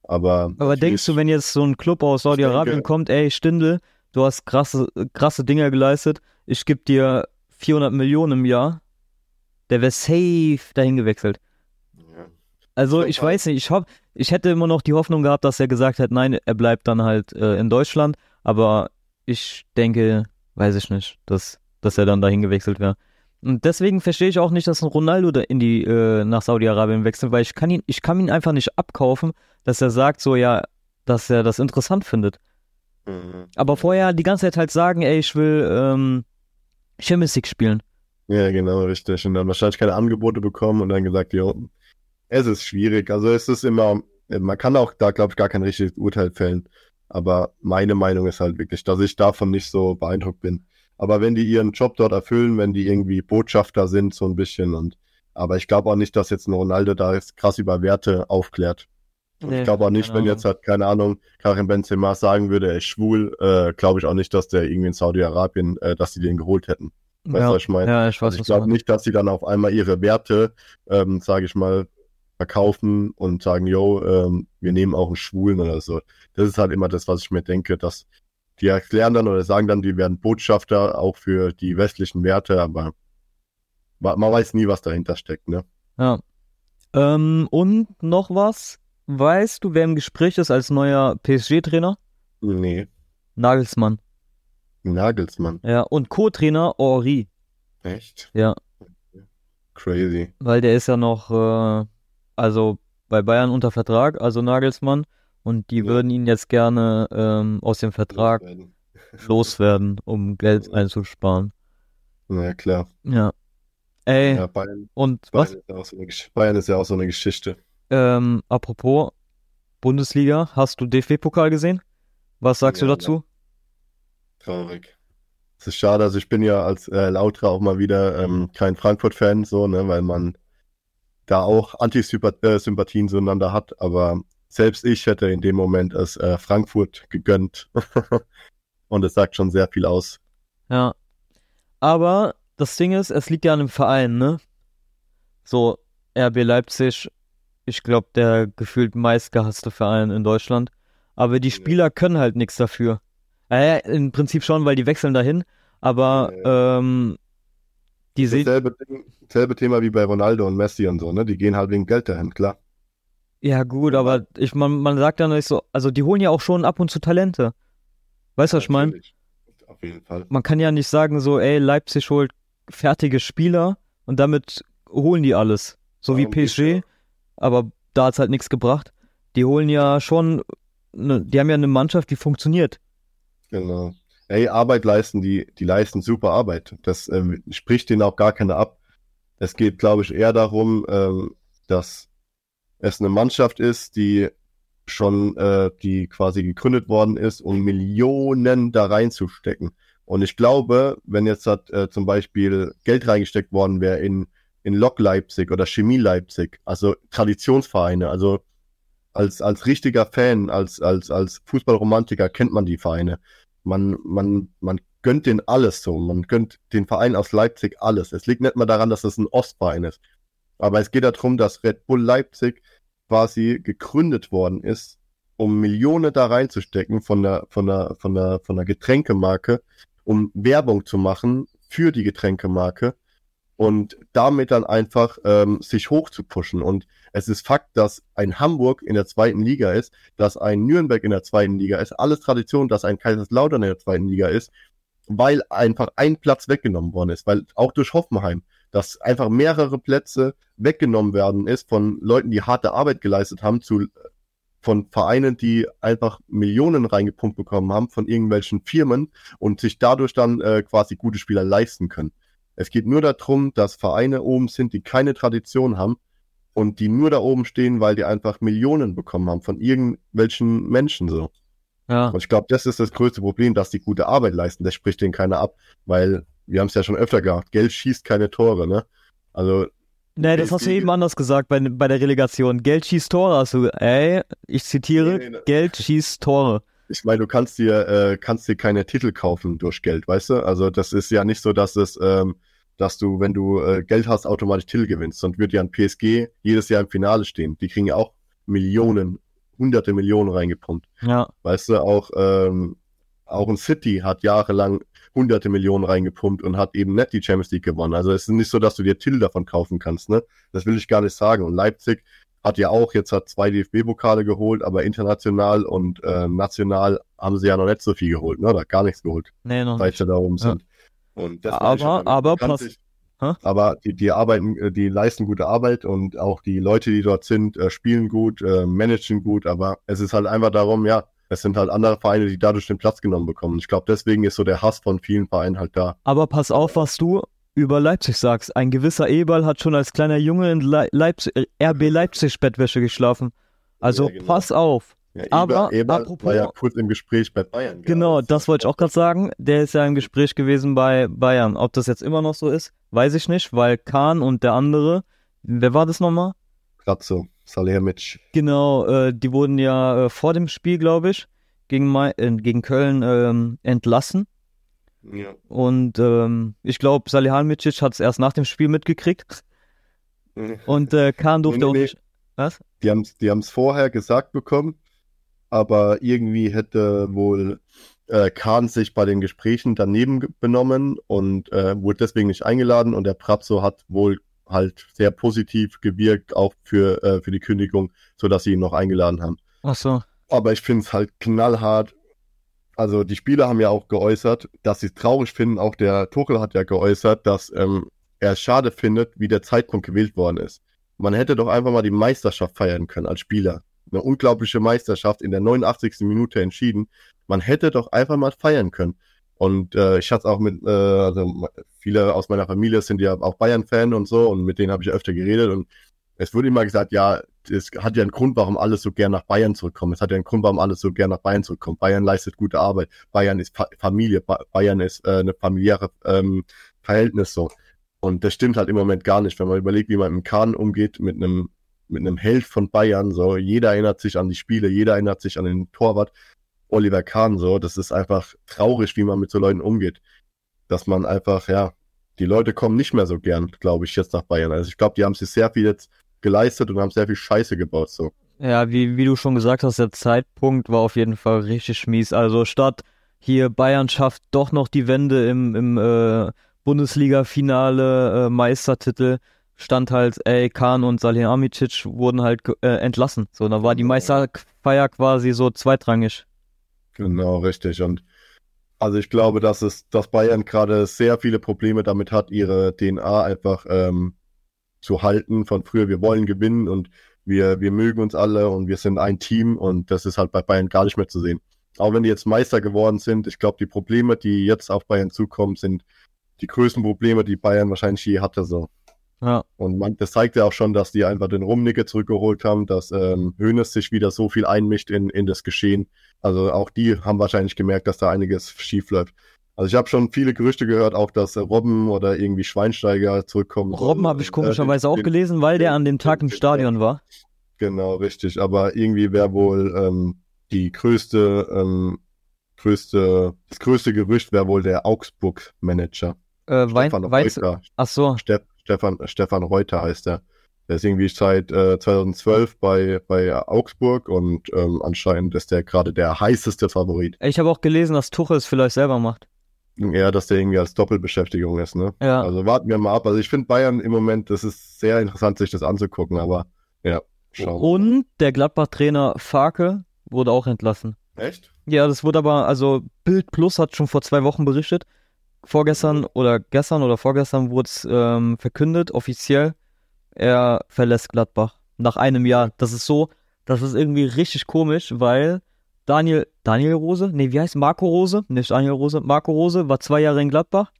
Aber. Aber denkst du, wenn jetzt so ein Club aus Saudi-Arabien kommt, ey, Stindl, du hast krasse, krasse Dinge geleistet, ich gebe dir 400 Millionen im Jahr, der wäre safe dahin gewechselt. Ja. Also, ich weiß nicht, ich, hab, ich hätte immer noch die Hoffnung gehabt, dass er gesagt hat, nein, er bleibt dann halt äh, in Deutschland, aber ich denke, weiß ich nicht, dass, dass er dann dahin gewechselt wäre. Und deswegen verstehe ich auch nicht, dass ein Ronaldo da in die, äh, nach Saudi-Arabien wechselt, weil ich kann ihn, ich kann ihn einfach nicht abkaufen, dass er sagt, so ja, dass er das interessant findet. Mhm. Aber vorher die ganze Zeit halt sagen, ey, ich will ähm, Champions League spielen. Ja, genau, richtig. Und dann wahrscheinlich keine Angebote bekommen und dann gesagt, jo, es ist schwierig. Also es ist immer, man kann auch da, glaube ich, gar kein richtiges Urteil fällen. Aber meine Meinung ist halt wirklich, dass ich davon nicht so beeindruckt bin. Aber wenn die ihren Job dort erfüllen, wenn die irgendwie Botschafter sind, so ein bisschen und aber ich glaube auch nicht, dass jetzt ein Ronaldo da krass über Werte aufklärt. Nee, ich glaube auch nicht, wenn jetzt halt, keine Ahnung, Karim Benzema sagen würde, er ist schwul, äh, glaube ich auch nicht, dass der irgendwie in Saudi-Arabien, äh, dass die den geholt hätten. Weißt du, ja, was ich meine? Ja, ich also ich glaube nicht, dass sie dann auf einmal ihre Werte, ähm, sage ich mal, verkaufen und sagen, yo, ähm, wir nehmen auch einen Schwulen oder so. Das ist halt immer das, was ich mir denke, dass die erklären dann oder sagen dann, die werden Botschafter auch für die westlichen Werte, aber man weiß nie, was dahinter steckt, ne? Ja. Ähm, und noch was? Weißt du, wer im Gespräch ist als neuer PSG-Trainer? Nee. Nagelsmann. Nagelsmann. Ja, und Co-Trainer Henri. Echt? Ja. Crazy. Weil der ist ja noch, äh, also bei Bayern unter Vertrag, also Nagelsmann. Und die ja. würden ihn jetzt gerne ähm, aus dem Vertrag loswerden. loswerden, um Geld ja. einzusparen. Na klar. Ja. Ey, ja, Bayern, und Bayern was? Ist so Bayern ist ja auch so eine Geschichte. Ähm, apropos Bundesliga, hast du DFB-Pokal gesehen? Was sagst du dazu? Traurig. Es ist schade, also ich bin ja als äh, Lautra auch mal wieder ähm, kein Frankfurt-Fan, so, ne, weil man da auch Antisympathien äh, zueinander hat, aber selbst ich hätte in dem Moment es äh, Frankfurt gegönnt. Und es sagt schon sehr viel aus. Ja. Aber das Ding ist, es liegt ja an dem Verein, ne? So, RB Leipzig, ich glaube, der gefühlt meistgehasste Verein in Deutschland. Aber die Spieler können halt nichts dafür. Äh, Im Prinzip schon, weil die wechseln dahin. Aber ja, ähm, die sehen. Selbe, selbe Thema wie bei Ronaldo und Messi und so, ne? Die gehen halt wegen Geld dahin, klar. Ja, gut, aber ich, man, man sagt dann nicht so, also die holen ja auch schon ab und zu Talente. Weißt du, was ich meine? Auf jeden Fall. Man kann ja nicht sagen, so, ey, Leipzig holt fertige Spieler und damit holen die alles. So Warum wie PSG, aber da hat es halt nichts gebracht. Die holen ja schon, ne, die haben ja eine Mannschaft, die funktioniert. Genau. Ey, Arbeit leisten, die, die leisten super Arbeit. Das ähm, spricht denen auch gar keiner ab. Es geht, glaube ich, eher darum, ähm, dass es eine Mannschaft ist, die schon, äh, die quasi gegründet worden ist, um Millionen da reinzustecken. Und ich glaube, wenn jetzt hat, äh, zum Beispiel Geld reingesteckt worden wäre in, in Lok Leipzig oder Chemie Leipzig, also Traditionsvereine, also als, als richtiger Fan, als, als, als Fußballromantiker kennt man die Vereine. Man, man, man gönnt den alles so. Man gönnt den Verein aus Leipzig alles. Es liegt nicht mal daran, dass es ein Ostverein ist. Aber es geht darum, dass Red Bull Leipzig quasi gegründet worden ist, um Millionen da reinzustecken von der, von der, von der, von der Getränkemarke, um Werbung zu machen für die Getränkemarke und damit dann einfach ähm, sich hochzupushen. Und es ist Fakt, dass ein Hamburg in der zweiten Liga ist, dass ein Nürnberg in der zweiten Liga ist, alles Tradition, dass ein Kaiserslautern in der zweiten Liga ist, weil einfach ein Platz weggenommen worden ist, weil auch durch Hoffenheim dass einfach mehrere Plätze weggenommen werden ist von Leuten, die harte Arbeit geleistet haben, zu von Vereinen, die einfach Millionen reingepumpt bekommen haben von irgendwelchen Firmen und sich dadurch dann äh, quasi gute Spieler leisten können. Es geht nur darum, dass Vereine oben sind, die keine Tradition haben und die nur da oben stehen, weil die einfach Millionen bekommen haben von irgendwelchen Menschen so. Ja. Und ich glaube, das ist das größte Problem, dass die gute Arbeit leisten. Das spricht denen keiner ab, weil wir haben es ja schon öfter gehabt. Geld schießt keine Tore, ne? Also Nee, das hast du eben anders gesagt bei, bei der Relegation. Geld schießt Tore, hast du, ey, ich zitiere, Nee, nee, nee. Geld schießt Tore. ich meine, du kannst dir, äh, kannst dir keine Titel kaufen durch Geld, weißt du? Also das ist ja nicht so, dass es, ähm, dass du, wenn du äh, Geld hast, automatisch Titel gewinnst. Sonst wird ja ein PSG jedes Jahr im Finale stehen. Die kriegen ja auch Millionen, hunderte Millionen reingepumpt. Ja, Weißt du, auch, ähm, auch ein City hat jahrelang hunderte Millionen reingepumpt und hat eben nicht die Champions League gewonnen. Also es ist nicht so, dass du dir Titel davon kaufen kannst, ne? Das will ich gar nicht sagen. Und Leipzig hat ja auch, jetzt hat zwei DFB-Pokale geholt, aber international und äh, national haben sie ja noch nicht so viel geholt, ne? Oder gar nichts geholt, nee, noch seit nicht. sie da oben Ja. sind. Und das Aber- aber pass- aber die, die arbeiten, äh, die leisten gute Arbeit und auch die Leute, die dort sind, äh, spielen gut, äh, managen gut, aber es ist halt einfach darum, ja, es sind halt andere Vereine, die dadurch den Platz genommen bekommen. Ich glaube, deswegen ist so der Hass von vielen Vereinen halt da. Aber pass auf, was du über Leipzig sagst. Ein gewisser Eberl hat schon als kleiner Junge in Le Leipzig, äh, RB Leipzig Bettwäsche geschlafen. Also Ja, genau. pass auf. Ja, Aber Eber, Eber apropos- war ja kurz im Gespräch bei Bayern. Genau, Ja, das wollte ich auch gerade sagen. Der ist ja im Gespräch gewesen bei Bayern. Ob das jetzt immer noch so ist, weiß ich nicht, weil Kahn und der andere, wer war das nochmal? So, Salihamidzic. Genau, äh, die wurden ja äh, vor dem Spiel, glaube ich, gegen, Mai äh, gegen Köln ähm, entlassen. Ja. Und ähm, ich glaube, Salihamidzic hat es erst nach dem Spiel mitgekriegt. Und äh, Kahn durfte Nee, auch nee. nicht. Was? Die haben es die haben's vorher gesagt bekommen, aber irgendwie hätte wohl äh, Kahn sich bei den Gesprächen daneben benommen und äh, wurde deswegen nicht eingeladen und der Pratzo hat wohl halt sehr positiv gewirkt, auch für, äh, für die Kündigung, sodass sie ihn noch eingeladen haben. Ach so. Aber ich finde es halt knallhart. Also die Spieler haben ja auch geäußert, dass sie es traurig finden. Auch der Tuchel hat ja geäußert, dass ähm, er es schade findet, wie der Zeitpunkt gewählt worden ist. Man hätte doch einfach mal die Meisterschaft feiern können als Spieler. Eine unglaubliche Meisterschaft in der 89. Minute entschieden. Man hätte doch einfach mal feiern können. Und äh, ich hatte auch mit, äh, also viele aus meiner Familie sind ja auch Bayern-Fan und so und mit denen habe ich öfter geredet und es wurde immer gesagt, ja, es hat ja einen Grund, warum alle so gern nach Bayern zurückkommen. Es hat ja einen Grund, warum alle so gern nach Bayern zurückkommen. Bayern leistet gute Arbeit. Bayern ist Fa Familie. Ba Bayern ist äh, eine familiäre ähm, Verhältnis so. Und das stimmt halt im Moment gar nicht, wenn man überlegt, wie man dem Kahn umgeht, mit einem mit einem Held von Bayern. So, jeder erinnert sich an die Spiele, jeder erinnert sich an den Torwart Oliver Kahn. So, das ist einfach traurig, wie man mit so Leuten umgeht, dass man einfach ja die Leute kommen nicht mehr so gern, glaube ich, jetzt nach Bayern. Also ich glaube, die haben sich sehr viel jetzt geleistet und haben sehr viel Scheiße gebaut. So. Ja, wie, wie du schon gesagt hast, der Zeitpunkt war auf jeden Fall richtig mies. Also statt hier Bayern schafft doch noch die Wende im, im äh, Bundesliga-Finale, äh, Meistertitel, stand halt, ey, Kahn und Salihamidzic wurden halt ge- äh, entlassen. So, da war die. Meisterfeier quasi so zweitrangig. Genau, richtig. Und also ich glaube, dass es, dass Bayern gerade sehr viele Probleme damit hat, ihre DNA einfach ähm, zu halten von früher. Wir wollen gewinnen und wir, wir mögen uns alle und wir sind ein Team und das ist halt bei Bayern gar nicht mehr zu sehen. Auch wenn die jetzt Meister geworden sind, ich glaube, die Probleme, die jetzt auf Bayern zukommen, sind die größten Probleme, die Bayern wahrscheinlich je hatte. So. Ja, Und man, das zeigt ja auch schon, dass die einfach den Rumnicke zurückgeholt haben, dass ähm, Hoeneß sich wieder so viel einmischt in, in das Geschehen. Also auch die haben wahrscheinlich gemerkt, dass da einiges schief läuft. Also ich habe schon viele Gerüchte gehört, auch dass äh, Robben oder irgendwie Schweinsteiger zurückkommen. Robben habe ich Äh, komischerweise auch den- gelesen, weil der an dem Tag im Stadion war. Genau, richtig. Aber irgendwie wäre wohl ähm, die größte, ähm, größte, das größte Gerücht wäre wohl der Augsburg-Manager. Äh, Wein, Reuter. ach so, Steff, Stefan, Stefan Reuter heißt er. Der ist irgendwie seit äh, 2012 bei, bei Augsburg und ähm, anscheinend ist der gerade der heißeste Favorit. ich habe auch gelesen, dass Tuchel es vielleicht selber macht. Eher, dass der irgendwie als Doppelbeschäftigung ist, ne? Ja, Also warten wir mal ab. Also ich finde Bayern im Moment, das ist sehr interessant, sich das anzugucken, aber ja, schauen. wir und der Gladbach-Trainer Farke wurde auch entlassen. Echt? Ja, das wurde aber, also Bild Plus hat schon vor zwei Wochen berichtet. Vorgestern oder gestern oder vorgestern wurde es ähm, verkündet, offiziell. Er verlässt Gladbach nach einem Jahr. Das ist so, das ist irgendwie richtig komisch, weil Daniel, Daniel Rose? Nee, wie heißt Marco Rose? Nicht Daniel Rose. Marco Rose war zwei Jahre in Gladbach.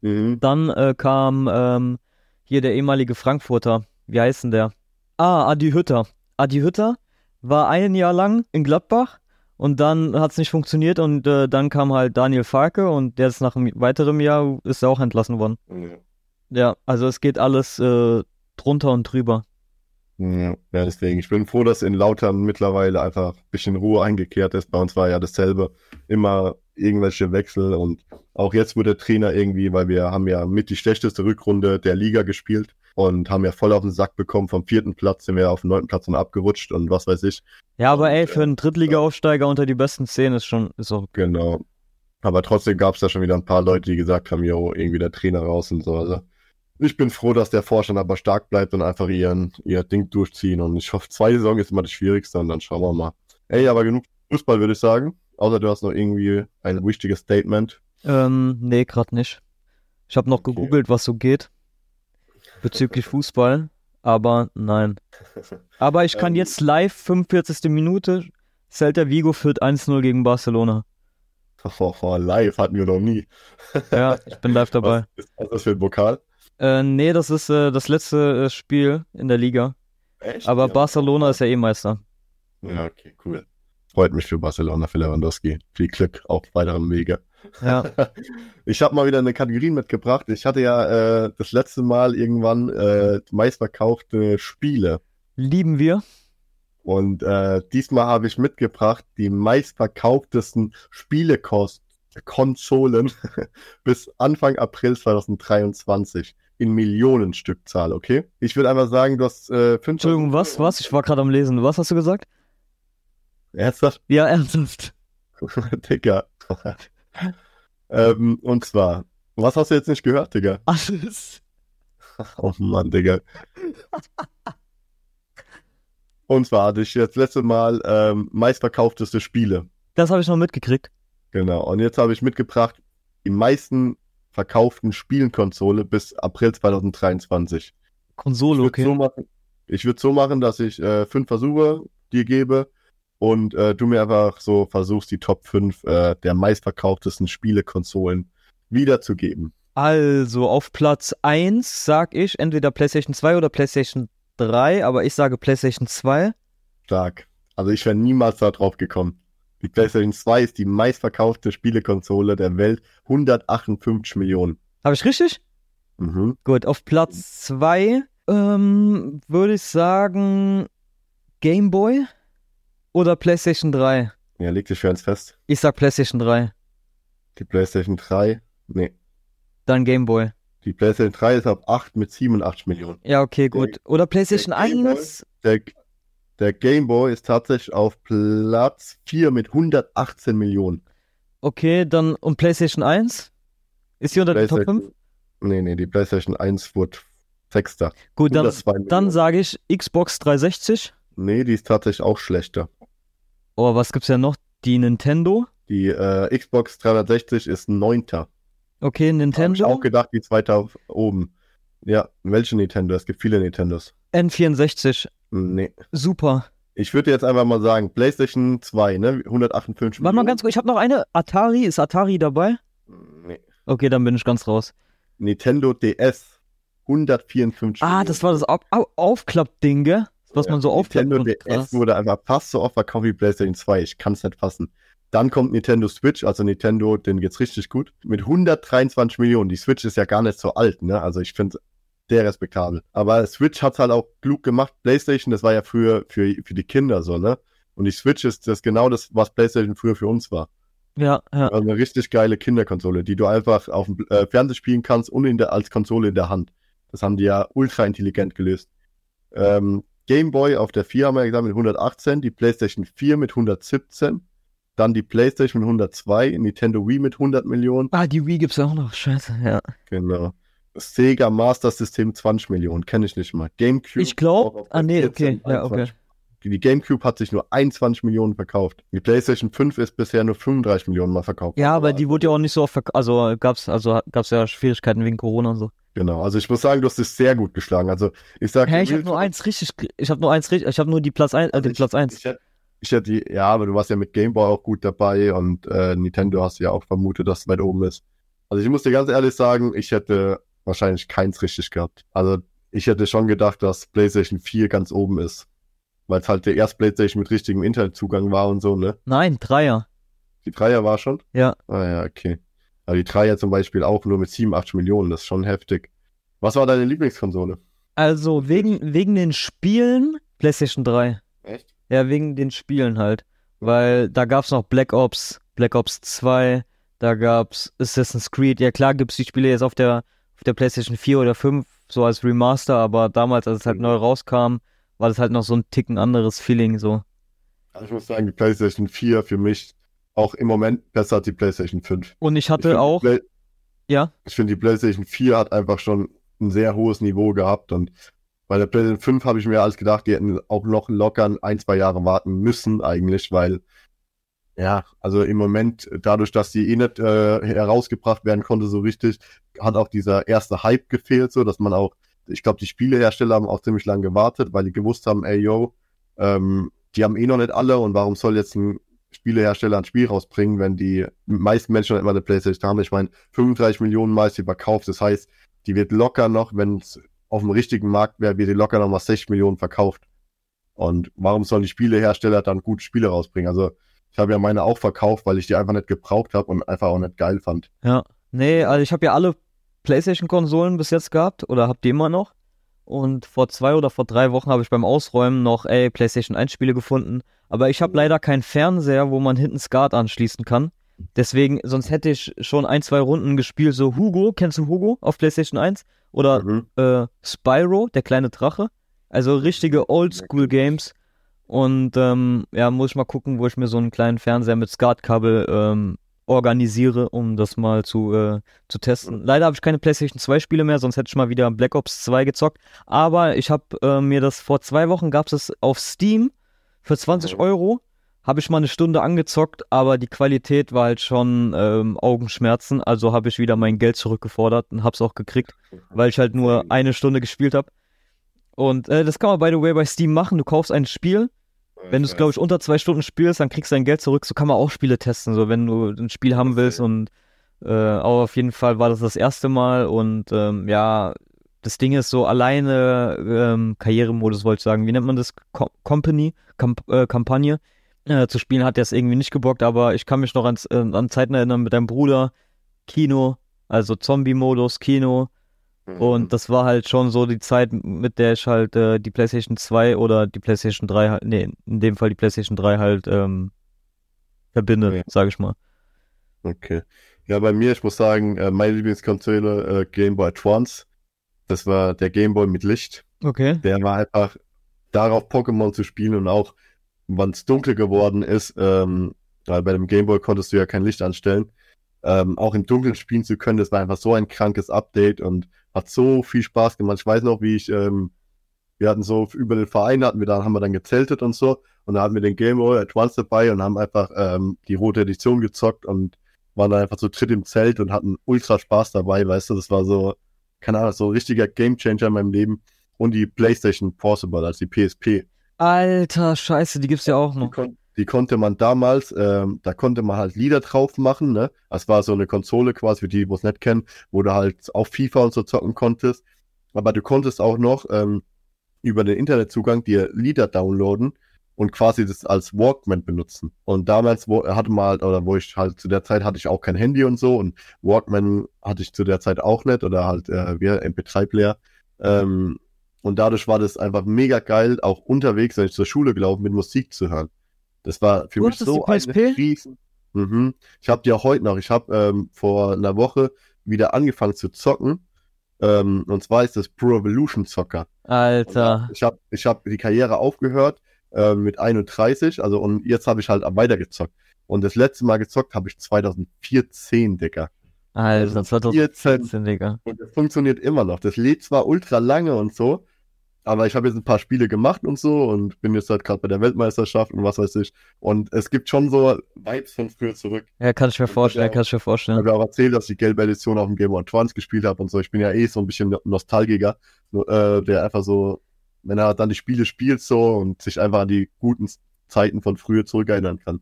Mhm. Dann äh, kam ähm, hier der ehemalige Frankfurter. Wie heißt denn der? Ah, Adi Hütter. Adi Hütter war ein Jahr lang in Gladbach Und dann hat es nicht funktioniert und äh, dann kam halt Daniel Farke und der ist nach einem weiteren Jahr ist er auch entlassen worden. Ja. Ja, also es geht alles äh, drunter und drüber. Ja, ja, deswegen. Ich bin froh, dass in Lautern mittlerweile einfach ein bisschen Ruhe eingekehrt ist. Bei uns war ja dasselbe. Immer irgendwelche Wechsel und auch jetzt wurde der Trainer irgendwie, weil wir haben ja mit die schlechteste Rückrunde der Liga gespielt und haben ja voll auf den Sack bekommen. Vom vierten Platz sind wir auf den neunten Platz und abgerutscht und was weiß ich. Ja, aber ey, äh, für einen Drittliga-Aufsteiger unter die besten zehn ist schon, ist auch Genau. Aber trotzdem gab es da schon wieder ein paar Leute, die gesagt haben, jo, irgendwie der Trainer raus und so. Also ich bin froh, dass der Vorstand aber stark bleibt und einfach ihren, ihr Ding durchziehen. Und ich hoffe, zwei Saison ist immer das Schwierigste und dann schauen wir mal. Ey, aber genug Fußball, würde ich sagen. Außer du hast noch irgendwie ein wichtiges Statement. Ähm, nee, gerade nicht. Ich habe noch Okay. gegoogelt, was so geht bezüglich Fußball, aber nein. Aber ich kann Ähm. jetzt live 45. Minute Celta Vigo führt 1-0 gegen Barcelona. Oh, oh, live hatten wir noch nie. Ja, ich bin live dabei. Was ist, was ist das für ein Pokal? Äh, nee, das ist äh, das letzte äh, Spiel in der Liga. Echt? Aber Ja. Barcelona ist ja eh Meister. Ja, okay, cool. Freut mich für Barcelona, für Lewandowski. Viel Glück auf weiterem Wege. Ja. Ich habe mal wieder eine Kategorie mitgebracht. Ich hatte ja äh, das letzte Mal irgendwann äh, meistverkaufte Spiele. Lieben wir. Und äh, diesmal habe ich mitgebracht die meistverkauftesten Spielekonsolen bis Anfang April 2023 in Millionenstückzahl, okay? Ich würde einfach sagen, du hast äh, fünf Entschuldigung, was? Was? Ich war gerade am Lesen. Was hast du gesagt? Ernsthaft? Ja, ernsthaft. Digga. Ähm, und zwar, was hast du jetzt nicht gehört, Digga? Alles. Oh Mann, Digga. Und zwar hatte ich jetzt letzte Mal ähm, meistverkaufteste Spiele. Das habe ich noch mitgekriegt. Genau. Und jetzt habe ich mitgebracht die meisten verkauften Spielenkonsole bis April 2023. Konsole, ich okay. so machen, ich würde so machen, dass ich äh, fünf Versuche dir gebe und äh, du mir einfach so versuchst, die Top 5 äh, der meistverkauftesten Spielekonsolen wiederzugeben. Also auf Platz 1 sag ich entweder PlayStation 2 oder PlayStation 3, aber ich sage PlayStation 2. Stark. Also ich wäre niemals da drauf gekommen. Die PlayStation 2 ist die meistverkaufte Spielekonsole der Welt. 158 Millionen. Habe ich richtig? Mhm. Gut, auf Platz 2 ähm, würde ich sagen Game Boy oder PlayStation 3. Ja, leg dich für eins fest. Ich sag PlayStation 3, Die PlayStation 3, nee. dann Game Boy. Die PlayStation 3 ist auf 8 mit 87 Millionen. Ja, okay, gut. Oder PlayStation der Game Boy? 1? Der, der Game Boy ist tatsächlich auf Platz 4 mit 118 Millionen. Okay, dann und PlayStation 1? Ist die unter den Top 5? PlayStation- Nee, nee, die PlayStation 1 wurde Sechster. Gut, dann, 102 dann sage ich Xbox 360. Nee, die ist tatsächlich auch schlechter. Oh, was gibt's ja noch? Die Nintendo. Die äh, Xbox 360 ist Neunter. Okay, Hab ich Nintendo. auch gedacht, die ist weiter oben. Ja, welche Nintendo? Es gibt viele Nintendos. N64. Nee. Super. Ich würde jetzt einfach mal sagen, PlayStation 2, ne? 158 Warte mal ganz kurz, ich habe noch eine. Atari, ist Atari dabei? Nee. Okay, dann bin ich ganz raus. Nintendo DS. 154 Ah, das war das Au Au Aufklappding, gell? Was Ja, man so aufklappt. Nintendo DS wurde einfach fast so oft verkauft wie PlayStation 2. Ich kann es nicht fassen. Dann kommt Nintendo Switch, also Nintendo, den geht's richtig gut. Mit 123 Millionen. Die Switch ist ja gar nicht so alt, ne? Also ich finde sehr respektabel. Aber Switch hat's halt auch klug gemacht. PlayStation, das war ja früher für, für die Kinder so, ne? Und die Switch ist das genau das, was PlayStation früher für uns war. Ja, ja. Also eine richtig geile Kinderkonsole, die du einfach auf dem äh, Fernseher spielen kannst und in der, als Konsole in der Hand. Das haben die ja ultra intelligent gelöst. Ähm, Game Boy auf der 4 haben wir gesagt mit 118, die PlayStation 4 mit 117, dann die PlayStation mit 102, Nintendo Wii mit 100 Millionen, Ah, die Wii gibt's ja auch noch. Scheiße, ja. genau. Sega Master System 20 Millionen, kenne ich nicht mal. GameCube. Ich glaube. Ah, nee, 14, okay. Ja, okay. 21. Die GameCube hat sich nur 21 Millionen verkauft. Die PlayStation 5 ist bisher nur 35 Millionen mal verkauft. Ja, aber die wurde ja auch nicht so oft verk Also gab's, also gab's ja Schwierigkeiten wegen Corona und so. Genau, also ich muss sagen, du hast es sehr gut geschlagen. Also ich sag, Hä, ich habe nur eins richtig, ich habe nur eins richtig, ich habe nur die Platz 1, äh, also den Platz 1. Ich hätte, ich hätte die, ja, aber du warst ja mit Game Boy auch gut dabei und äh, Nintendo hast ja auch vermutet, dass es weit oben ist. Also ich muss dir ganz ehrlich sagen, ich hätte wahrscheinlich keins richtig gehabt. Also ich hätte schon gedacht, dass PlayStation 4 ganz oben ist. weil es halt der erste Playstation mit richtigem Internetzugang war und so, ne? Nein, Dreier. Die Dreier war schon? Ja. Ah ja, okay. Aber die Dreier zum Beispiel auch nur mit 87 Millionen, das ist schon heftig. Was war deine Lieblingskonsole? Also wegen, wegen den Spielen PlayStation 3. Echt? Ja, wegen den Spielen halt. Weil da gab's noch Black Ops, Black Ops 2, da gab's Assassin's Creed. Ja klar gibt's die Spiele jetzt auf der, auf der PlayStation 4 oder 5, so als Remaster, aber damals, als es halt neu rauskam, war das halt noch so ein Ticken anderes Feeling so. Also ich muss sagen, die PlayStation 4 für mich auch im Moment besser als die PlayStation 5. Und ich Ich hatte die auch, Play- ja, Ich finde, die PlayStation 4 hat einfach schon ein sehr hohes Niveau gehabt und bei der PlayStation 5 habe ich mir alles gedacht, die hätten auch noch locker ein, zwei Jahre warten müssen eigentlich, weil ja, also im Moment, dadurch, dass die eh nicht äh, herausgebracht werden konnte so richtig, hat auch dieser erste Hype gefehlt, so dass man auch, ich glaube, die Spielehersteller haben auch ziemlich lange gewartet, weil die gewusst haben, ey yo, ähm, die haben eh noch nicht alle und warum soll jetzt ein Spielehersteller ein Spiel rausbringen, wenn die meisten Menschen immer eine Playstation haben. Ich meine, 35 Millionen Mal ist sie verkauft. Das heißt, die wird locker noch, wenn es auf dem richtigen Markt wäre, wird die locker noch mal 60 Millionen verkauft. Und warum sollen die Spielehersteller dann gute Spiele rausbringen? Also ich habe ja meine auch verkauft, weil ich die einfach nicht gebraucht habe und einfach auch nicht geil fand. ja. Nee, also ich habe ja alle PlayStation-Konsolen bis jetzt gehabt oder hab die immer noch. Und vor zwei oder vor drei Wochen habe ich beim Ausräumen noch, ey, PlayStation 1 Spiele gefunden. Aber ich habe leider keinen Fernseher, wo man hinten SCART anschließen kann. Deswegen, sonst hätte ich schon ein, zwei Runden gespielt. So Hugo, kennst du Hugo auf PlayStation 1? Oder Mhm. äh, Spyro, der kleine Drache. Also richtige Oldschool-Games. Und ähm, ja, muss ich mal gucken, wo ich mir so einen kleinen Fernseher mit SCART-Kabel ähm, organisiere, um das mal zu, äh, zu testen. Leider habe ich keine PlayStation 2 Spiele mehr, sonst hätte ich mal wieder Black Ops 2 gezockt. Aber ich habe äh, mir das vor zwei Wochen gab es auf Steam für 20 Mhm. Euro. Habe ich mal eine Stunde angezockt, aber die Qualität war halt schon ähm, Augenschmerzen. Also habe ich wieder mein Geld zurückgefordert und habe es auch gekriegt, weil ich halt nur eine Stunde gespielt habe. Und äh, das kann man by the way bei Steam machen. Du kaufst ein Spiel, wenn du es, glaube ich, unter zwei Stunden spielst, dann kriegst du dein Geld zurück. So kann man auch Spiele testen, so wenn du ein Spiel haben willst. Und äh, aber auf jeden Fall war das das erste Mal. Und ähm, ja, das Ding ist so alleine ähm, Karrieremodus, wollte ich sagen. Wie nennt man das? Co Company, Kamp äh, Kampagne. Äh, zu spielen hat das irgendwie nicht gebockt, aber ich kann mich noch ans, äh, an Zeiten erinnern mit deinem Bruder. Kino, also Zombie-Modus, Kino. Mhm. Und das war halt schon so die Zeit, mit der ich halt äh, die PlayStation 2 oder die PlayStation 3 halt, nee, in dem Fall die PlayStation 3 halt ähm, verbinde, Ja. sage ich mal. Okay. Ja, bei mir, ich muss sagen, äh, meine Lieblingskonsole, äh, Game Boy Advance. Das war der Game Boy mit Licht. Okay. Der war einfach darauf Pokémon zu spielen und auch, wann es dunkel geworden ist, ähm, weil bei dem Game Boy konntest du ja kein Licht anstellen, ähm, auch im Dunkeln spielen zu können, das war einfach so ein krankes Update und hat so viel Spaß gemacht. Ich weiß noch, wie ich, ähm, wir hatten so über den Verein hatten wir dann, haben wir dann gezeltet und so und da hatten wir den Game Boy Advance dabei und haben einfach ähm, die rote Edition gezockt und waren dann einfach zu dritt im Zelt und hatten ultra Spaß dabei, weißt du, das war so, keine Ahnung, so ein richtiger Gamechanger in meinem Leben und die PlayStation Portable, also die PSP. Alter, scheiße, die gibt's ja auch Die, noch. kon die konnte man damals, ähm, da konnte man halt Lieder drauf machen, ne? Das war so eine Konsole quasi, für die, die es nicht kennen, wo du halt auch FIFA und so zocken konntest. Aber du konntest auch noch ähm, über den Internetzugang dir Lieder downloaden und quasi das als Walkman benutzen. Und damals wo, hatte halt, oder wo ich halt zu der Zeit hatte ich auch kein Handy und so und Walkman hatte ich zu der Zeit auch nicht oder halt äh, wie MP3-Player. Ähm, und dadurch war das einfach mega geil, auch unterwegs, wenn ich zur Schule gelaufen bin, Musik zu hören. Das war für Du mich so eine riesen. Mhm. Ich habe die auch heute noch. Ich habe ähm, vor einer Woche wieder angefangen zu zocken. Ähm, und zwar ist das Pro Evolution Zocker. Alter. Ich habe ich hab die Karriere aufgehört äh, mit 31, also und jetzt habe ich halt weitergezockt. Und das letzte Mal gezockt habe ich 2014, Digga. 14. 2014, Digga. Und das funktioniert immer noch. Das lädt zwar ultra lange und so, aber ich habe jetzt ein paar Spiele gemacht und so und bin jetzt halt gerade bei der Weltmeisterschaft und was weiß ich. Und es gibt schon so Vibes von früher zurück. Ja, kann ich mir vorstellen, kann ich mir Ich vorstellen. habe ja auch erzählt, dass ich die gelbe Edition auf dem Game Boy Advance gespielt habe und so. Ich bin ja eh so ein bisschen Nostalgiker, äh, der einfach so, wenn er dann die Spiele spielt so und sich einfach an die guten Zeiten von früher zurückerinnern kann.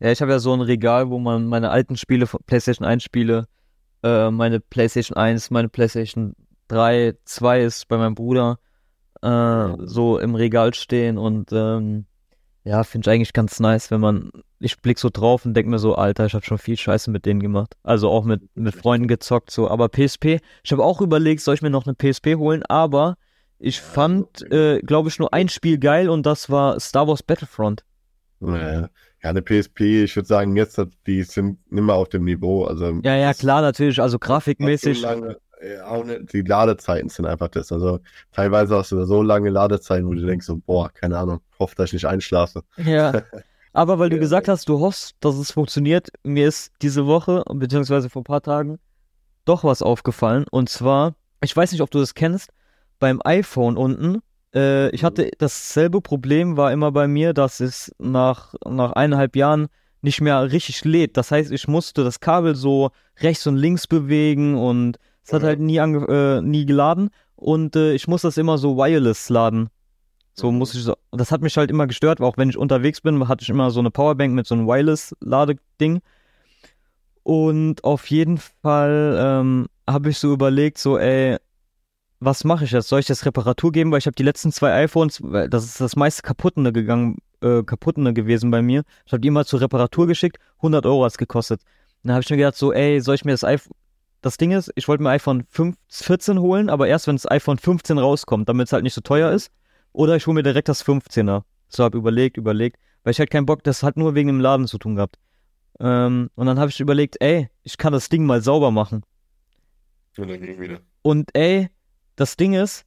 Ja, ich habe ja so ein Regal, wo man meine alten Spiele, von PlayStation 1 Spiele, äh, meine PlayStation 1, meine PlayStation 3, 2 ist bei meinem Bruder. äh, so im Regal stehen und ähm, ja, finde ich eigentlich ganz nice, wenn man, ich blick so drauf und denk mir so, Alter, ich habe schon viel Scheiße mit denen gemacht. Also auch mit, mit Freunden gezockt, so. Aber PSP, ich habe auch überlegt, soll ich mir noch eine PSP holen, aber ich fand, äh, glaube ich, nur ein Spiel geil und das war Star Wars Battlefront. Ja, ja, eine PSP, ich würde sagen, jetzt, die sind nicht mehr auf dem Niveau. Also, Ja, ja, klar, natürlich, also grafikmäßig. So lange, ja, auch nicht, die Ladezeiten sind einfach das. Also teilweise hast du so lange Ladezeiten, wo du denkst, so, boah, keine Ahnung, hoffe, dass ich nicht einschlafe. Ja. Aber weil du Ja. gesagt hast, du hoffst, dass es funktioniert, mir ist diese Woche, beziehungsweise vor ein paar Tagen, doch was aufgefallen. Und zwar, ich weiß nicht, ob du das kennst, beim iPhone unten, äh, ich hatte dasselbe Problem, war immer bei mir, dass es nach, nach eineinhalb Jahren nicht mehr richtig lädt. Das heißt, ich musste das Kabel so rechts und links bewegen und es hat Ja. halt nie, äh, nie geladen. Und äh, ich muss das immer so wireless laden. So Mhm. muss ich so. Das hat mich halt immer gestört, auch wenn ich unterwegs bin, hatte ich immer so eine Powerbank mit so einem Wireless-Ladeding. Und auf jeden Fall ähm, habe ich so überlegt, so, ey, was mache ich jetzt? Soll ich das Reparatur geben? Weil ich habe die letzten zwei iPhones, das ist das meiste kaputtende gegangen, äh, kaputtende gewesen bei mir. Ich habe die immer zur Reparatur geschickt, 100 Euro hat es gekostet. Dann habe ich mir gedacht, so, ey, soll ich mir das iPhone, das Ding ist, ich wollte mir iPhone 5, 14 holen, aber erst wenn das iPhone 15 rauskommt, damit es halt nicht so teuer ist. Oder ich hole mir direkt das 15er. So, hab überlegt, überlegt, weil ich halt keinen Bock, das hat nur wegen dem Laden zu tun gehabt. Ähm, und dann habe ich überlegt, ey, ich kann das Ding mal sauber machen. Und dann ging wieder. Und ey, das Ding ist,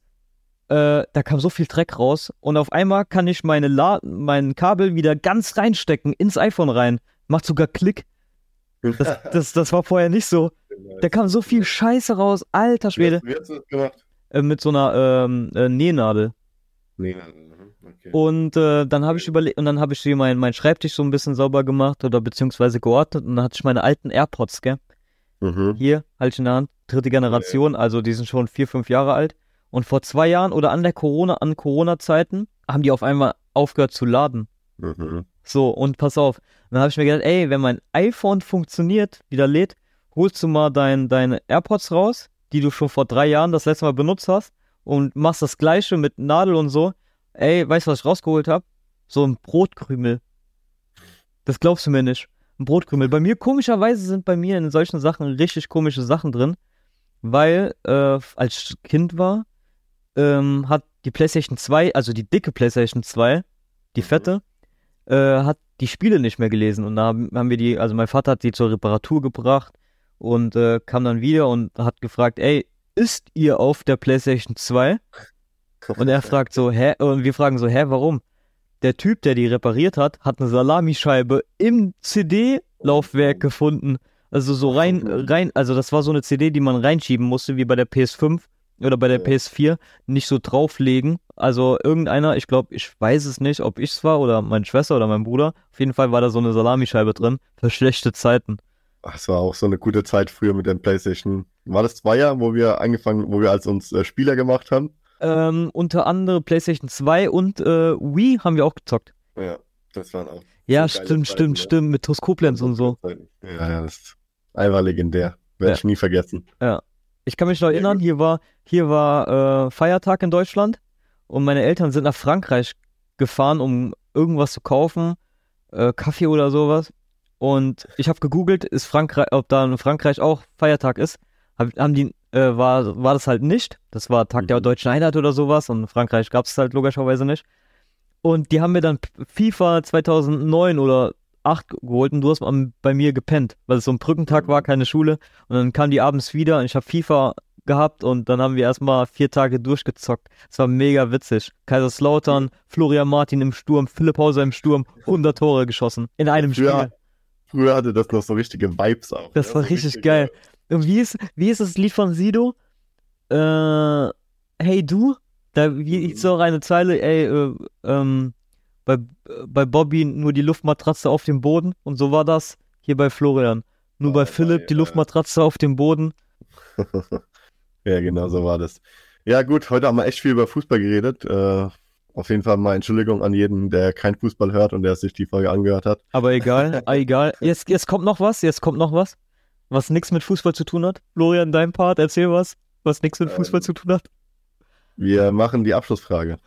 äh, da kam so viel Dreck raus und auf einmal kann ich meine La mein Kabel wieder ganz reinstecken ins iPhone rein. Macht sogar Klick. Das, das, das war vorher nicht so. Da kam so viel Scheiße raus, alter Schwede. Wie hast du das gemacht? Äh, mit so einer ähm, äh, Nähnadel. Nein, okay. Und äh, dann habe ich überlegt, und dann habe ich hier meinen mein Schreibtisch so ein bisschen sauber gemacht oder beziehungsweise geordnet und dann hatte ich meine alten AirPods, gell? Mhm. Hier, halt ich in der Hand, dritte Generation, also die sind schon vier, fünf Jahre alt. Und vor zwei Jahren oder an der Corona, an Corona-Zeiten, haben die auf einmal aufgehört zu laden. Mhm. So, und pass auf. Dann habe ich mir gedacht, ey, wenn mein iPhone funktioniert, wieder lädt, holst du mal dein, deine AirPods raus, die du schon vor drei Jahren das letzte Mal benutzt hast, und machst das gleiche mit Nadel und so. Ey, weißt du, was ich rausgeholt habe? So ein Brotkrümel. Das glaubst du mir nicht. Ein Brotkrümel. Bei mir, komischerweise, sind bei mir in solchen Sachen richtig komische Sachen drin, weil, äh, als ich Kind war, ähm, hat die PlayStation 2, also die dicke PlayStation 2, die Mhm. fette, äh, hat die Spiele nicht mehr gelesen. Und da haben, haben wir die, also mein Vater hat die zur Reparatur gebracht und äh, kam dann wieder und hat gefragt, ey, ist ihr auf der PlayStation 2? Und er fragt so, hä? Und wir fragen so, hä, warum? Der Typ, der die repariert hat, hat eine Salamischeibe im CD-Laufwerk gefunden. Also so rein, rein, also das war so eine CD, die man reinschieben musste, wie bei der PS5 oder bei der Ja. PS4, nicht so drauflegen. Also irgendeiner, ich glaube, ich weiß es nicht, ob ich es war oder meine Schwester oder mein Bruder. Auf jeden Fall war da so eine Salamischeibe drin für schlechte Zeiten. Ach, Es war auch so eine gute Zeit früher mit den PlayStation. War das zwei Jahre, wo wir angefangen, wo wir als uns äh, Spieler gemacht haben? Ähm, unter anderem PlayStation 2 und äh, Wii haben wir auch gezockt. Ja, das waren auch. Ja, So stimmt, Zeiten, stimmt, ne? stimmt, mit TuS Koblenz und so. Ja, ja, das einfach legendär. Werde Ja. ich nie vergessen. Ich kann mich noch erinnern, hier war, hier war äh, Feiertag in Deutschland und meine Eltern sind nach Frankreich gefahren, um irgendwas zu kaufen, äh, Kaffee oder sowas. Und ich habe gegoogelt, ist Frankreich, ob da in Frankreich auch Feiertag ist. Hab, haben die, äh, war, war das halt nicht. Das war Tag der Mhm. Deutschen Einheit oder sowas und in Frankreich gab es halt logischerweise nicht. Und die haben mir dann FIFA 2009 oder 8 geholt und du hast bei mir gepennt, weil es so ein Brückentag war, keine Schule. Und dann kamen die abends wieder und ich habe FIFA gehabt und dann haben wir erstmal vier Tage durchgezockt. Es war mega witzig. Kaiserslautern, Florian Martin im Sturm, Philipp Hauser im Sturm, 100 Tore geschossen in einem Spiel. früher hatte das noch so richtige Vibes auch. Das ja, war so richtig geil. Und wie ist, wie ist das Lied von Sido? Äh, hey du? Da wie Mhm. ist so eine Zeile, ey, äh, ähm, bei, bei Bobby nur die Luftmatratze auf dem Boden und so war das hier bei Florian. Nur Oh, bei bei, Philipp die äh, Luftmatratze auf dem Boden. Ja, genau so war das. Ja, gut, heute haben wir echt viel über Fußball geredet. Äh, auf jeden Fall mal Entschuldigung an jeden, der kein Fußball hört und der sich die Folge angehört hat. Aber egal, ah, egal. Jetzt, jetzt kommt noch was, jetzt kommt noch was, was nichts mit Fußball zu tun hat. Florian, dein Part, erzähl was, was nichts mit Fußball Ähm, zu tun hat. Wir machen die Abschlussfrage.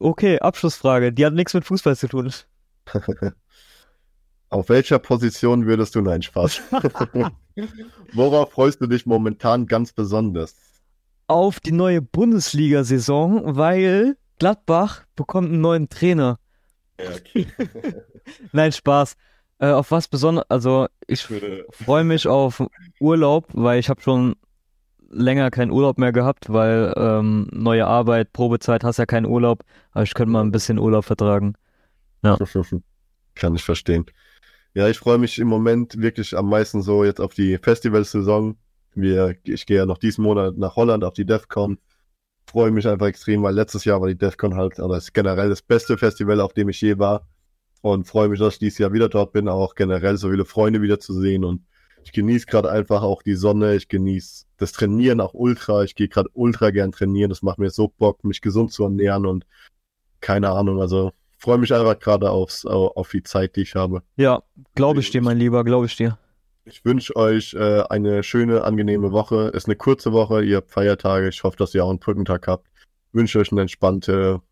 Okay, Abschlussfrage. Die hat nichts mit Fußball zu tun. Auf welcher Position würdest du? Nein, Spaß. Worauf freust du dich momentan ganz besonders? Auf die neue Bundesliga-Saison, weil Gladbach bekommt einen neuen Trainer. Ja, okay. Nein, Spaß. Äh, auf was besonders? Also ich freue mich auf Urlaub, weil ich habe schon länger keinen Urlaub mehr gehabt, weil ähm, neue Arbeit, Probezeit, hast ja keinen Urlaub. Aber ich könnte mal ein bisschen Urlaub vertragen. Ja. Kann ich verstehen. Ja, ich freue mich im Moment wirklich am meisten so jetzt auf die Festivalsaison. Wir, ich gehe ja noch diesen Monat nach Holland auf die DEFCON. Freue mich einfach extrem, weil letztes Jahr war die DEFCON halt, oder ist generell das beste Festival, auf dem ich je war. Und freue mich, dass ich dieses Jahr wieder dort bin, auch generell so viele Freunde wieder zu sehen. Und ich genieße gerade einfach auch die Sonne, ich genieße das Trainieren auch ultra. Ich gehe gerade ultra gern trainieren. Das macht mir so Bock, mich gesund zu ernähren und keine Ahnung, also freue mich einfach gerade aufs, auf die Zeit, die ich habe. Ja, glaube ich dir, mein Lieber, glaube ich dir. Ich wünsche euch äh, eine schöne, angenehme Woche. Ist eine kurze Woche, ihr habt Feiertage. Ich hoffe, dass ihr auch einen Brückentag habt. Wünsche euch eine entspannte,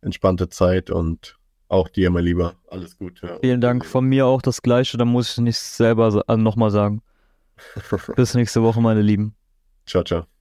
entspannte Zeit und auch dir, mein Lieber. Alles Gute. Vielen Dank. Von mir auch das Gleiche. Da muss ich nicht selber nochmal sagen. Bis nächste Woche, meine Lieben. Ciao, ciao.